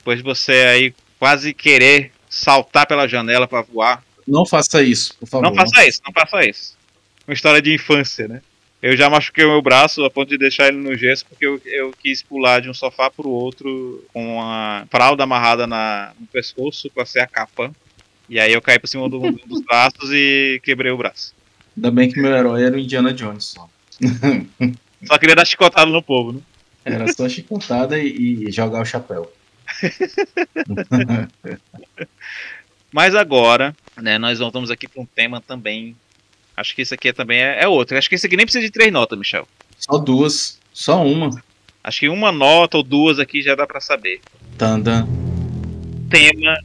[SPEAKER 1] Depois de você aí quase querer saltar pela janela para voar.
[SPEAKER 2] Não faça isso, por favor.
[SPEAKER 1] Não faça isso, não faça isso. Uma história de infância, né? Eu já machuquei o meu braço a ponto de deixar ele no gesso porque eu, eu quis pular de um sofá pro outro com a fralda amarrada na, no pescoço pra ser a capa. E aí eu caí por cima do, (laughs) dos braços e quebrei o braço.
[SPEAKER 2] Ainda bem que meu herói era o Indiana Jones só.
[SPEAKER 1] Só queria dar chicotada no povo, né?
[SPEAKER 2] Era só chicotada e, e jogar o chapéu. (laughs)
[SPEAKER 1] Mas agora, né, nós voltamos aqui para um tema também. Acho que isso aqui também é, é outro. Acho que esse aqui nem precisa de três notas, Michel.
[SPEAKER 2] Só duas. Só uma.
[SPEAKER 1] Acho que uma nota ou duas aqui já dá para saber.
[SPEAKER 2] Tanda.
[SPEAKER 1] Tema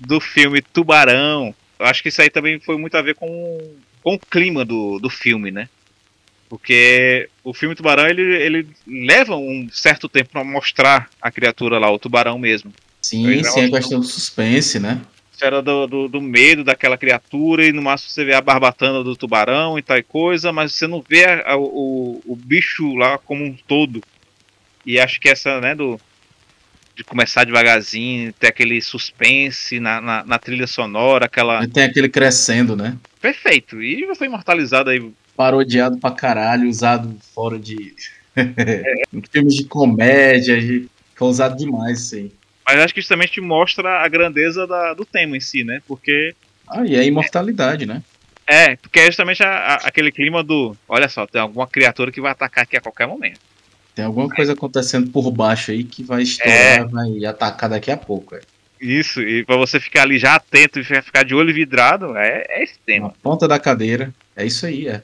[SPEAKER 1] do filme Tubarão. Acho que isso aí também foi muito a ver com, com o clima do, do filme, né? Porque o filme Tubarão ele, ele leva um certo tempo para mostrar a criatura lá, o tubarão mesmo.
[SPEAKER 2] Sim, sim, a questão do suspense, né?
[SPEAKER 1] Era do, do, do, medo daquela criatura e no máximo você vê a barbatana do tubarão e tal coisa, mas você não vê a, a, o, o bicho lá como um todo. E acho que essa, né, do, de começar devagarzinho, ter aquele suspense na, na, na trilha sonora, aquela.
[SPEAKER 2] E tem aquele crescendo, né?
[SPEAKER 1] Perfeito. E foi imortalizado aí
[SPEAKER 2] parodiado pra caralho, usado fora de. (laughs) filmes de comédia, de... foi usado demais isso aí.
[SPEAKER 1] Mas acho que isso também te mostra a grandeza da, do tema em si, né? Porque.
[SPEAKER 2] Ah, e a imortalidade, né?
[SPEAKER 1] É, porque é justamente a, a, aquele clima do. Olha só, tem alguma criatura que vai atacar aqui a qualquer momento.
[SPEAKER 2] Tem alguma coisa acontecendo por baixo aí que vai estourar, é. vai atacar daqui a pouco. É.
[SPEAKER 1] Isso, e pra você ficar ali já atento e ficar de olho vidrado, é, é esse tema.
[SPEAKER 2] Na ponta da cadeira, é isso aí, é.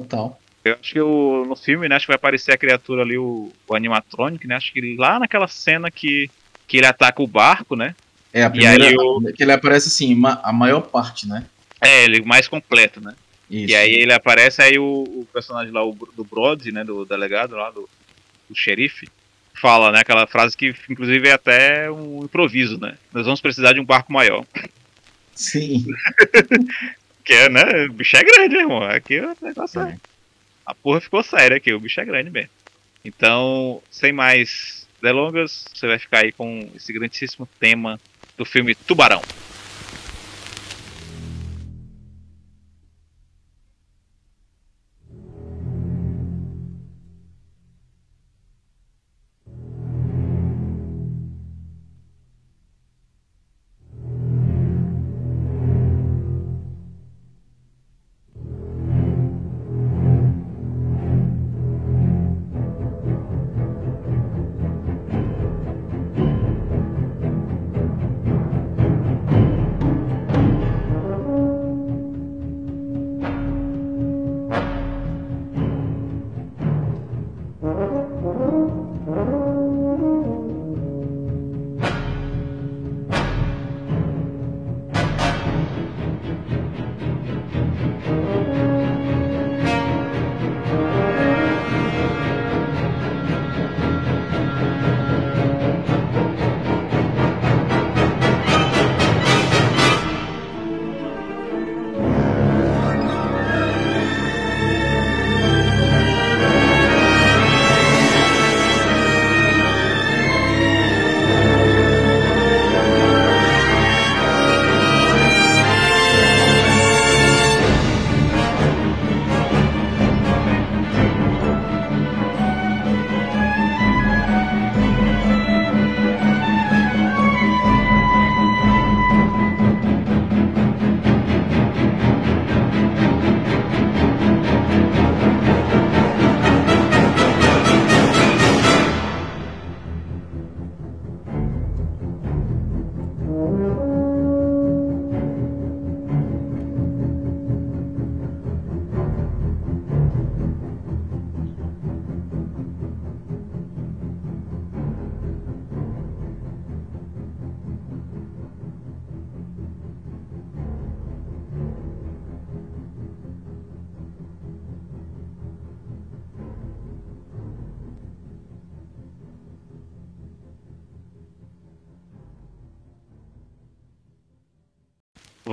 [SPEAKER 2] Total.
[SPEAKER 1] Eu acho que o, no filme, né, acho que vai aparecer a criatura ali, o, o animatronic, né? Acho que ele, lá naquela cena que, que ele ataca o barco, né?
[SPEAKER 2] É, a primeira, e o... que ele aparece assim, a maior parte, né?
[SPEAKER 1] É, ele mais completo, né? Isso. E aí ele aparece, aí o, o personagem lá, o, do Brody, né, do delegado lá, do, do xerife, fala, né, aquela frase que inclusive é até um improviso, né? Nós vamos precisar de um barco maior.
[SPEAKER 2] Sim. (laughs)
[SPEAKER 1] Que é, né? O bicho é grande, irmão. Aqui o negócio é. A porra ficou séria aqui, o bicho é grande mesmo. Então, sem mais delongas, você vai ficar aí com esse grandíssimo tema do filme Tubarão.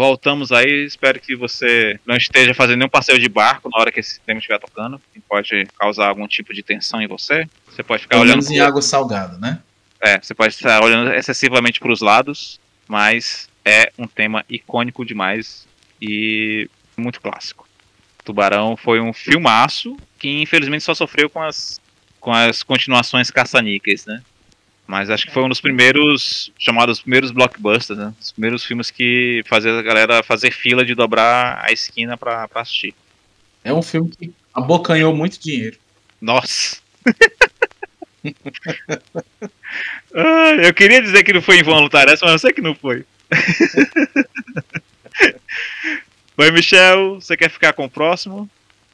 [SPEAKER 1] Voltamos aí, espero que você não esteja fazendo nenhum passeio de barco na hora que esse tema estiver tocando, que pode causar algum tipo de tensão em você. Você pode ficar
[SPEAKER 2] Pelo
[SPEAKER 1] olhando.
[SPEAKER 2] Menos em água salgada, né?
[SPEAKER 1] É, você pode estar olhando excessivamente para os lados, mas é um tema icônico demais e muito clássico. Tubarão foi um filmaço que infelizmente só sofreu com as, com as continuações caça-níqueis, né? Mas acho que foi um dos primeiros, chamados primeiros blockbusters, né? Os primeiros filmes que fazia a galera fazer fila de dobrar a esquina pra, pra assistir.
[SPEAKER 2] É um filme que abocanhou muito dinheiro.
[SPEAKER 1] Nossa! ah, eu queria dizer que não foi involuntário essa, mas eu sei que não foi. (laughs) Oi, Michel, você quer ficar com o próximo?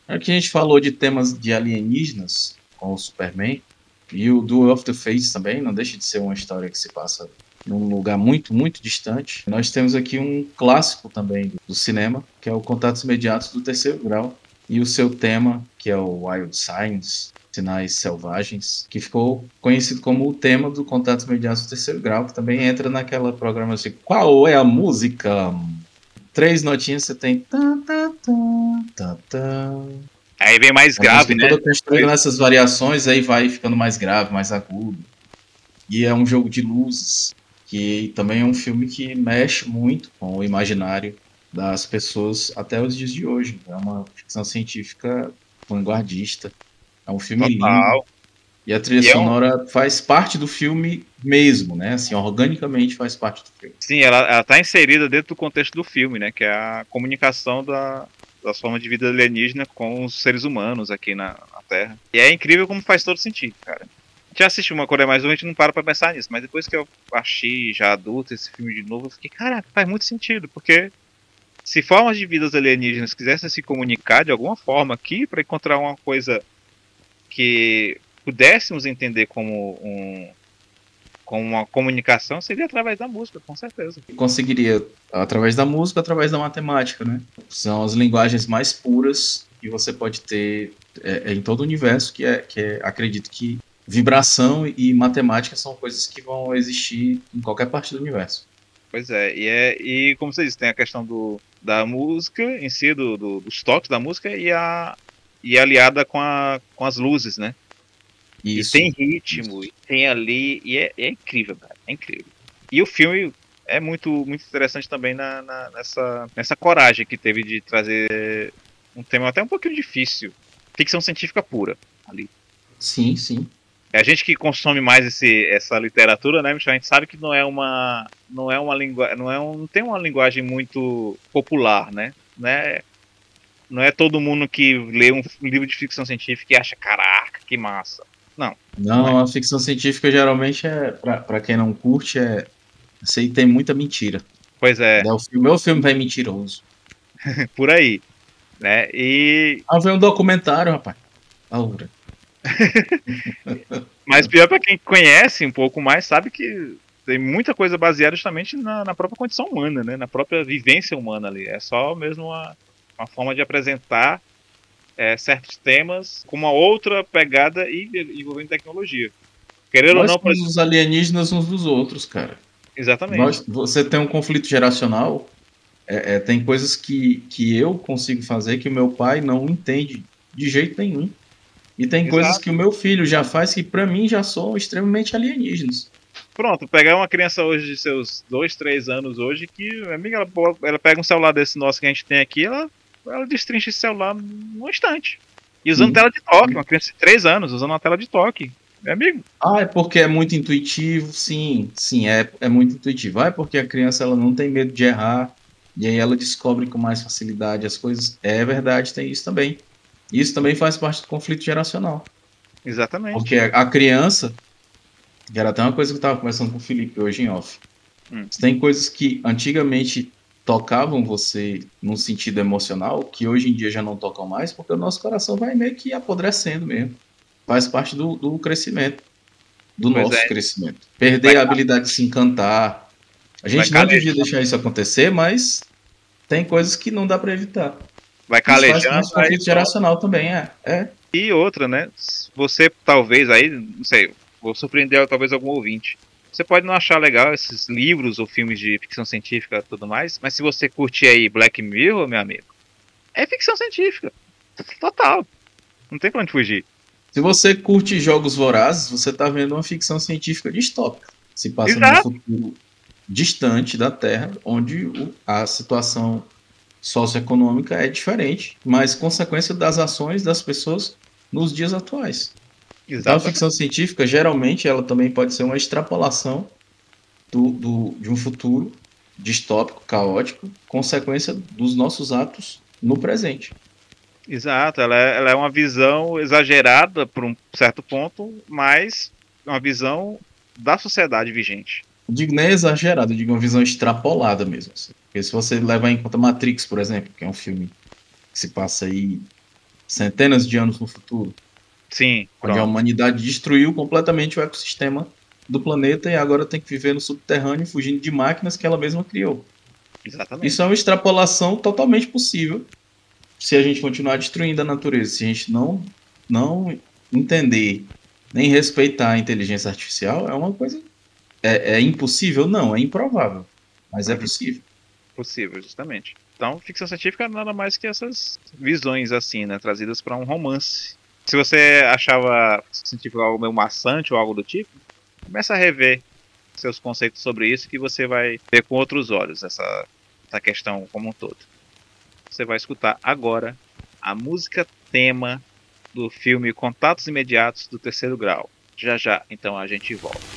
[SPEAKER 2] Aqui a gente falou de temas de alienígenas com o Superman. E o Duel of the Fates também, não deixa de ser uma história que se passa num lugar muito, muito distante. Nós temos aqui um clássico também do, cinema, que é o Contatos Imediatos do Terceiro Grau, e o seu tema, que é o Wild Signs, Sinais Selvagens, que ficou conhecido como o tema do Contatos Imediatos do Terceiro Grau, que também entra naquela programação. Qual é a música? Três notinhas você tem.
[SPEAKER 1] Aí vem mais grave, né?
[SPEAKER 2] Toda construindo essas variações, aí vai ficando mais grave, mais agudo. E é um jogo de luzes, que também é um filme que mexe muito com o imaginário das pessoas até os dias de hoje. É uma ficção científica vanguardista. É um filme Total. lindo. E a trilha e sonora é um... faz parte do filme mesmo, né? Assim, organicamente faz parte do filme.
[SPEAKER 1] Sim, ela, ela tá inserida dentro do contexto do filme, né? Que é a comunicação da, das formas de vida alienígena com os seres humanos aqui na, na Terra. E é incrível como faz todo sentido, cara. A gente assistiu uma Coreia mais uma, a gente não para pra pensar nisso, mas depois que eu achei já adulto esse filme de novo, eu fiquei, caraca, faz muito sentido, porque se formas de vidas alienígenas quisessem se comunicar de alguma forma aqui para encontrar uma coisa que pudéssemos entender como um, com uma comunicação seria através da música, com certeza.
[SPEAKER 2] Conseguiria através da música, através da matemática, né? São as linguagens mais puras que você pode ter é, é, em todo o universo, que é, que é, acredito que vibração e matemática são coisas que vão existir em qualquer parte do universo.
[SPEAKER 1] Pois é, e, é, e como você disse, tem a questão do, da música em si, do, do, dos toques da música e a e aliada com, a, com as luzes, né? Isso. E tem ritmo, e tem ali, e é, é, incrível, cara, é incrível. E o filme é muito, muito interessante também na, na, nessa, nessa coragem que teve de trazer um tema até um pouquinho difícil, ficção científica pura ali.
[SPEAKER 2] Sim, sim.
[SPEAKER 1] É a gente que consome mais esse, essa literatura, né, Michel? A gente sabe que não é uma, não é uma língua, não é um, não tem uma linguagem muito popular, né? né? Não é todo mundo que lê um livro de ficção científica e acha, caraca, que massa. Não.
[SPEAKER 2] Não, a ficção científica geralmente é, pra, pra quem não curte, é. Sei tem muita mentira.
[SPEAKER 1] Pois é.
[SPEAKER 2] é o filme, meu filme vai mentiroso. (laughs)
[SPEAKER 1] Por aí. Né? E.
[SPEAKER 2] Ah, veio um documentário, rapaz. Aura. (laughs)
[SPEAKER 1] Mas pior para quem conhece um pouco mais, sabe que tem muita coisa baseada justamente na, na, própria condição humana, né? Na própria vivência humana ali. É só mesmo uma, uma forma de apresentar é, certos temas com uma outra pegada e envolvendo tecnologia.
[SPEAKER 2] Querendo Nós ou não. Somos os alienígenas uns dos outros, cara.
[SPEAKER 1] Exatamente.
[SPEAKER 2] Nós, você tem um conflito geracional. É, é, tem coisas que, que eu consigo fazer que o meu pai não entende de jeito nenhum. E tem Exato. coisas que o meu filho já faz que para mim já são extremamente alienígenas.
[SPEAKER 1] Pronto, pegar uma criança hoje de seus 2, 3 anos hoje que, amiga, ela, ela pega um celular desse nosso que a gente tem aqui, ela ela destrincha esse celular num instante. E usando Sim. tela de toque, uma criança de 3 anos usando uma tela de toque. É amigo.
[SPEAKER 2] Ah, é porque é muito intuitivo, sim, sim, é, é muito intuitivo. Ah, é porque a criança ela não tem medo de errar, e aí ela descobre com mais facilidade as coisas. É verdade, tem isso também. Isso também faz parte do conflito geracional.
[SPEAKER 1] Exatamente.
[SPEAKER 2] Porque a criança, que era até uma coisa que eu estava conversando com o Felipe hoje em off. Hum. Tem coisas que antigamente tocavam você num sentido emocional, que hoje em dia já não tocam mais, porque o nosso coração vai meio que apodrecendo mesmo. Faz parte do, do crescimento, do pois nosso é. crescimento. Perder vai a habilidade de se encantar. A gente não devia deixar isso acontecer, mas tem coisas que não dá para evitar.
[SPEAKER 1] Vai calejando. Isso
[SPEAKER 2] faz conflito geracional também, é. é.
[SPEAKER 1] E outra, né? Você talvez aí, não sei, vou surpreender talvez algum ouvinte. Você pode não achar legal esses livros ou filmes de ficção científica e tudo mais, mas se você curtir aí Black Mirror, meu amigo, é ficção científica. Total. Não tem pra onde fugir.
[SPEAKER 2] Se você curte jogos vorazes, você está vendo uma ficção científica distópica. Se passa
[SPEAKER 1] Exato.
[SPEAKER 2] num futuro distante da Terra, onde a situação socioeconômica é diferente, mas consequência das ações das pessoas nos dias atuais. Então, a
[SPEAKER 1] Exato.
[SPEAKER 2] ficção científica, geralmente, ela também pode ser uma extrapolação do, do- de um futuro distópico, caótico, consequência dos nossos atos no presente.
[SPEAKER 1] Exato, ela é, ela é uma visão exagerada por um certo ponto, mas uma visão da sociedade vigente.
[SPEAKER 2] Digo nem exagerado, eu digo uma visão extrapolada mesmo. assim. Porque se você levar em conta Matrix, por exemplo, que é um filme que se passa aí centenas de anos no futuro,
[SPEAKER 1] Sim,
[SPEAKER 2] onde a humanidade destruiu completamente o ecossistema do planeta e agora tem que viver no subterrâneo fugindo de máquinas que ela mesma criou.
[SPEAKER 1] Exatamente.
[SPEAKER 2] Isso é uma extrapolação totalmente possível se a gente continuar destruindo a natureza, se a gente não, não entender nem respeitar a inteligência artificial, é uma coisa. É, é impossível? Não, é improvável. Mas é possível.
[SPEAKER 1] possível, justamente. Então, ficção científica é nada mais que essas visões assim, né, trazidas para um romance. Se você achava científica algo meio maçante ou algo do tipo, começa a rever seus conceitos sobre isso que você vai ver com outros olhos essa, essa questão como um todo. Você vai escutar agora a música tema do filme Contatos Imediatos do Terceiro Grau. Já já, então a gente volta.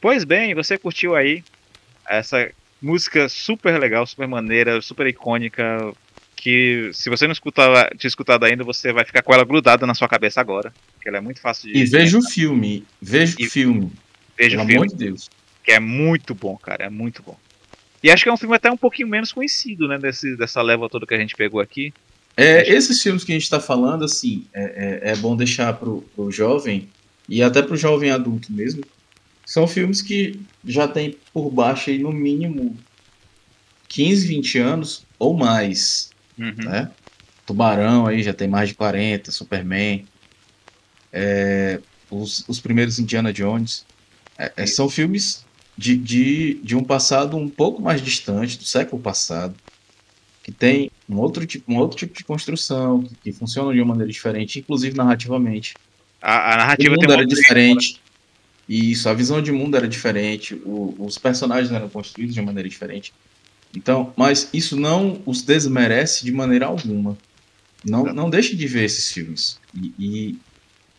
[SPEAKER 1] Pois bem, você curtiu aí essa música super legal, super maneira, super icônica, que se você não escutar, tinha escutado ainda, você vai ficar com ela grudada na sua cabeça agora, que ela é muito fácil
[SPEAKER 2] de... E veja o filme, veja o filme.
[SPEAKER 1] Veja Pelo o filme. amor de Deus. Que é muito bom, cara, é muito bom. E acho que é um filme até um pouquinho menos conhecido, né, desse, dessa leva toda que a gente pegou aqui.
[SPEAKER 2] É, esses filmes que a gente está falando, assim, é, é, é, bom deixar pro, pro jovem, e até pro jovem adulto mesmo, são filmes que já tem por baixo aí no mínimo 15, 20 anos ou mais. Uhum. Né? Tubarão aí já tem mais de 40, Superman. É, os, os primeiros Indiana Jones. É, é, são filmes de, de, de um passado um pouco mais distante, do século passado, que tem um outro tipo, um outro tipo de construção, que, que funciona de uma maneira diferente, inclusive narrativamente.
[SPEAKER 1] A, a narrativa
[SPEAKER 2] o mundo era diferente. Né? Isso, a visão de mundo era diferente, o, os personagens eram construídos de maneira diferente. Então, mas isso não os desmerece de maneira alguma. Não, não deixe de ver esses filmes. E, e,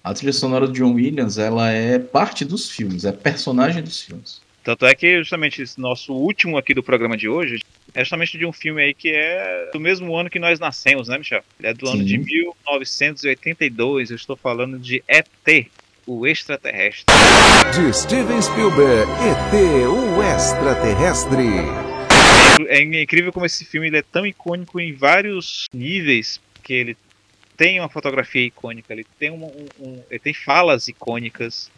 [SPEAKER 2] a trilha sonora do John Williams, ela é parte dos filmes, é personagem dos filmes.
[SPEAKER 1] Tanto é que justamente esse nosso último aqui do programa de hoje é justamente de um filme aí que é do mesmo ano que nós nascemos, né, Michel? Ele é do Sim. ano de 1982. Eu estou falando de ET, o extraterrestre.
[SPEAKER 3] De Steven Spielberg, ET, o extraterrestre.
[SPEAKER 1] É incrível como esse filme ele é tão icônico em vários níveis, que ele tem uma fotografia icônica, ele tem, um, um, ele tem falas icônicas,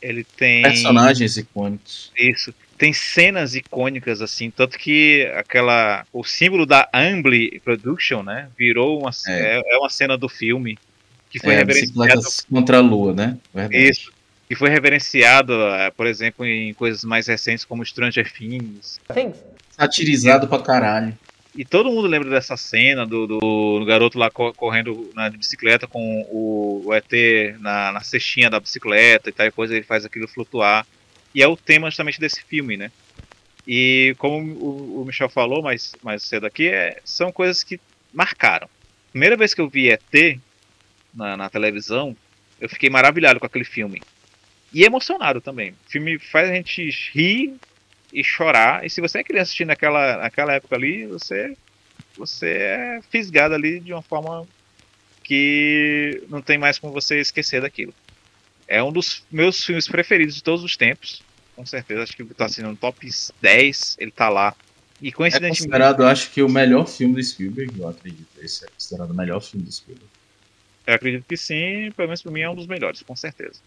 [SPEAKER 1] ele tem
[SPEAKER 2] personagens icônicos.
[SPEAKER 1] Isso. Tem cenas icônicas assim, tanto que aquela o símbolo da Ambly Production, né, virou uma é, é, é uma cena do filme que foi é, reverenciado
[SPEAKER 2] contra a lua, né?
[SPEAKER 1] Verdade. Isso. Que foi reverenciado, eh, por exemplo, em coisas mais recentes como Stranger Things.
[SPEAKER 2] Satirizado pra caralho.
[SPEAKER 1] E todo mundo lembra dessa cena do, do, do garoto lá correndo na bicicleta com o, o ET na, na, cestinha da bicicleta e tal coisa, ele faz aquilo flutuar. E é o tema justamente desse filme, né? E como o, o Michel falou mais, mais cedo aqui, é, são coisas que marcaram. Primeira vez que eu vi ET na, na televisão, eu fiquei maravilhado com aquele filme. E emocionado também. O filme faz a gente rir e chorar. E se você é criança assistindo naquela, naquela época ali, você, você é fisgado ali de uma forma que não tem mais como você esquecer daquilo. É um dos meus filmes preferidos de todos os tempos. Com certeza, acho que está sendo no top 10, ele está lá.
[SPEAKER 2] E coincidentemente. É considerado, acho que o melhor filme do Spielberg, eu acredito. Esse é considerado o melhor filme do Spielberg.
[SPEAKER 1] Eu acredito que sim, pelo menos para mim é um dos melhores, com certeza.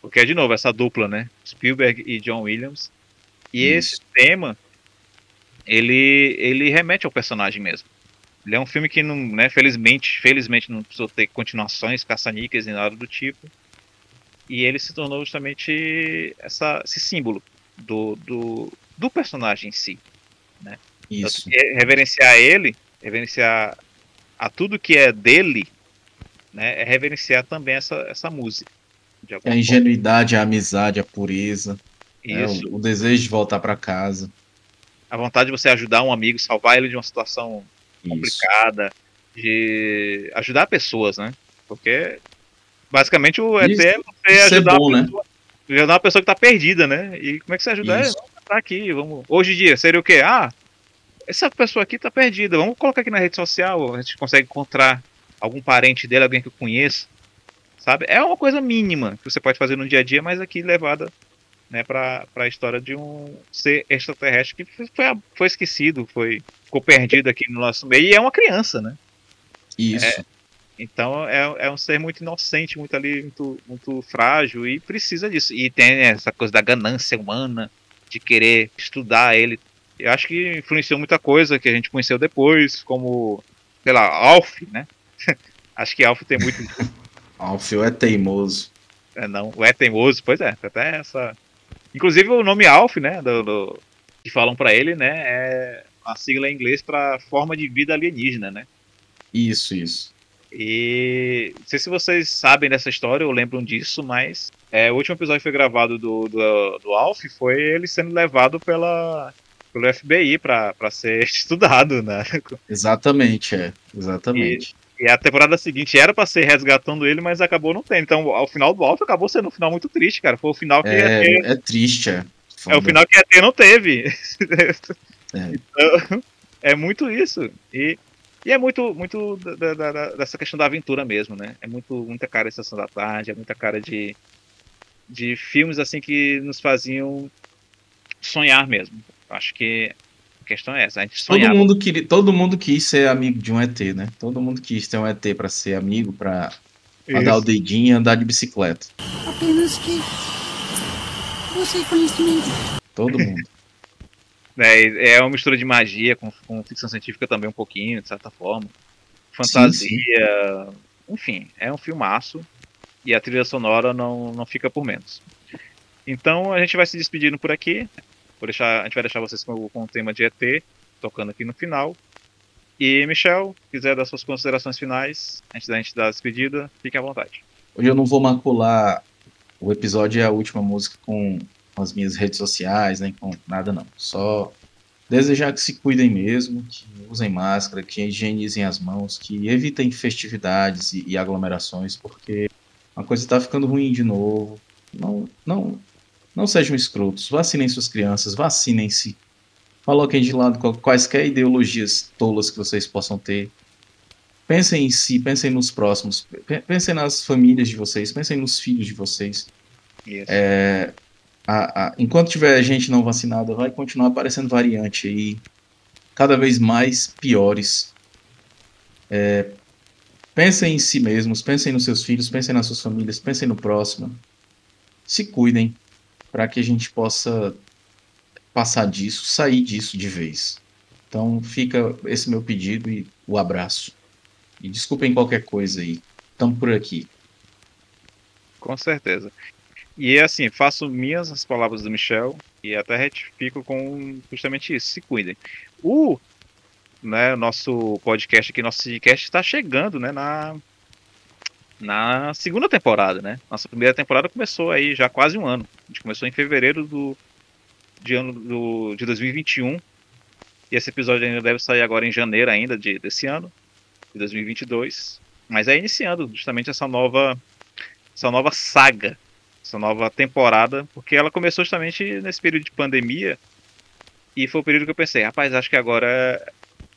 [SPEAKER 1] Porque, de novo, essa dupla, né? Spielberg e John Williams e Isso. esse tema, ele, ele remete ao personagem mesmo. Ele é um filme que, não, né, felizmente, felizmente não precisou ter continuações, caça-níqueis e nada do tipo. E ele se tornou justamente essa, esse símbolo do, do, do personagem em si. Né?
[SPEAKER 2] Isso.
[SPEAKER 1] reverenciar ele, reverenciar a tudo que é dele, né, é reverenciar também essa, essa música.
[SPEAKER 2] A ingenuidade, a amizade, a pureza. Né? O, o, desejo de voltar para casa.
[SPEAKER 1] A vontade de você ajudar um amigo, salvar ele de uma situação Isso. complicada, de ajudar pessoas, né? Porque basicamente o ET é você é ajudar, bom, uma né? pessoa, né? ajudar uma pessoa que tá perdida, né? E como é que você ajuda? É, vamos tá aqui, vamos. Hoje em dia, seria o quê? Ah, essa pessoa aqui tá perdida, vamos colocar aqui na rede social, a gente consegue encontrar algum parente dele, alguém que eu conheça. Sabe? É uma coisa mínima que você pode fazer no dia a dia, mas aqui levada né, para a história de um ser extraterrestre que foi, foi esquecido, foi ficou perdido aqui no nosso meio e é uma criança, né?
[SPEAKER 2] Isso.
[SPEAKER 1] É, então é, é um ser muito inocente, muito ali, muito, muito frágil e precisa disso. E tem essa coisa da ganância humana, de querer estudar ele. Eu acho que influenciou muita coisa que a gente conheceu depois, como, sei lá, Alf, né? (laughs) acho que Alf tem muito.
[SPEAKER 2] Alf é teimoso.
[SPEAKER 1] É, não, é teimoso, pois é, até essa Inclusive o nome Alf, né, do, do que falam para ele, né, é a sigla em inglês para forma de vida alienígena, né?
[SPEAKER 2] Isso, isso.
[SPEAKER 1] E não sei se vocês sabem dessa história ou lembram disso, mas é, o último episódio que foi gravado do, do, do Alf foi ele sendo levado pela, pelo FBI para ser (laughs) estudado, né?
[SPEAKER 2] Exatamente, é. Exatamente.
[SPEAKER 1] E, a temporada seguinte era pra ser resgatando ele, mas acabou não tendo. Então, ao final do alto acabou sendo um final muito triste, cara. Foi o final que
[SPEAKER 2] é, ter... é triste, é.
[SPEAKER 1] Foda. É o final que ia ter, não teve. É. (laughs) Então, é muito isso. E, e é muito, muito da, da, da, dessa questão da aventura mesmo, né? É muito, muita cara de Sessão da Tarde, é muita cara de, de filmes assim que nos faziam sonhar mesmo. Acho que a questão é essa. A gente
[SPEAKER 2] todo mundo queria, todo mundo quis ser amigo de um ET, né? Todo mundo quis ter um ET para ser amigo, para dar o dedinho e andar de bicicleta. Apenas que
[SPEAKER 1] você conhecimento. Todo mundo. (laughs) É, é uma mistura de magia com, com ficção científica também um pouquinho, de certa forma. Fantasia, sim, sim. enfim, é um filmaço e a trilha sonora não, não fica por menos. Então a gente vai se despedindo por aqui. Vou deixar, a gente vai deixar vocês com, com o tema de ET, tocando aqui no final. E, Michel, quiser dar suas considerações finais, antes da gente dar a despedida, fique à vontade.
[SPEAKER 2] Hoje eu não vou macular o episódio e a última música com as minhas redes sociais, nem com nada não. Só desejar que se cuidem mesmo, que usem máscara, que higienizem as mãos, que evitem festividades e, e aglomerações, porque a coisa está ficando ruim de novo. Não, não, não sejam escrotos, vacinem suas crianças, vacinem-se. Coloquem de lado quaisquer ideologias tolas que vocês possam ter. Pensem em si, pensem nos próximos, pensem nas famílias de vocês, pensem nos filhos de vocês. É, a, a, enquanto tiver gente não vacinada, vai continuar aparecendo variante aí, cada vez mais piores. É, pensem em si mesmos, pensem nos seus filhos, pensem nas suas famílias, pensem no próximo. Se cuidem, para que a gente possa passar disso, sair disso de vez. Então fica esse meu pedido e o abraço. E desculpem qualquer coisa aí. Estamos por aqui.
[SPEAKER 1] Com certeza. E assim, faço minhas as palavras do Michel e até retifico com justamente isso. Se cuidem. O né, nosso podcast aqui, nosso podcast está chegando né, na, na segunda temporada, né? Nossa primeira temporada começou aí já quase um ano. A gente começou em fevereiro do, de, ano, do, de 2021. E esse episódio ainda deve sair agora em janeiro ainda de, desse ano, de 2022. Mas é iniciando justamente essa nova, essa nova saga, essa nova temporada, porque ela começou justamente nesse período de pandemia. E foi o período que eu pensei, rapaz, acho que agora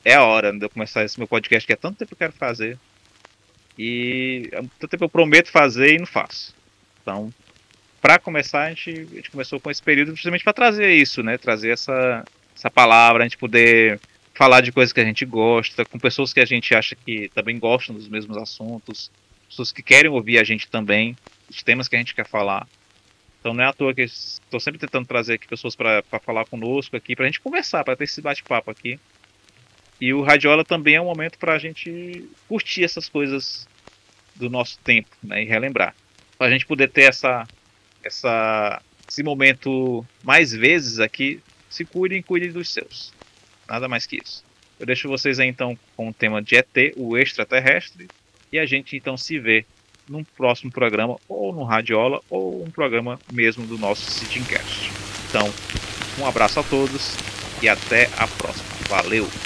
[SPEAKER 1] é a hora de eu começar esse meu podcast que há tanto tempo eu quero fazer. E tanto tempo eu prometo fazer e não faço. Então, para começar, a gente, a gente começou com esse período justamente para trazer isso, né? Trazer essa, essa palavra, a gente poder falar de coisas que a gente gosta, com pessoas que a gente acha que também gostam dos mesmos assuntos, pessoas que querem ouvir a gente também, os temas que a gente quer falar. Então não é à toa que estou sempre tentando trazer aqui pessoas para falar conosco aqui, para a gente conversar, para ter esse bate-papo aqui. E o Radiola também é um momento para a gente curtir essas coisas do nosso tempo né, e relembrar. Para a gente poder ter essa, essa, esse momento mais vezes aqui, se cuidem e cuidem dos seus. Nada mais que isso. Eu deixo vocês aí então com o tema de ET, o extraterrestre, e a gente então se vê num próximo programa, ou no Radiola, ou um programa mesmo do nosso Sittingcast. Então, um abraço a todos e até a próxima. Valeu!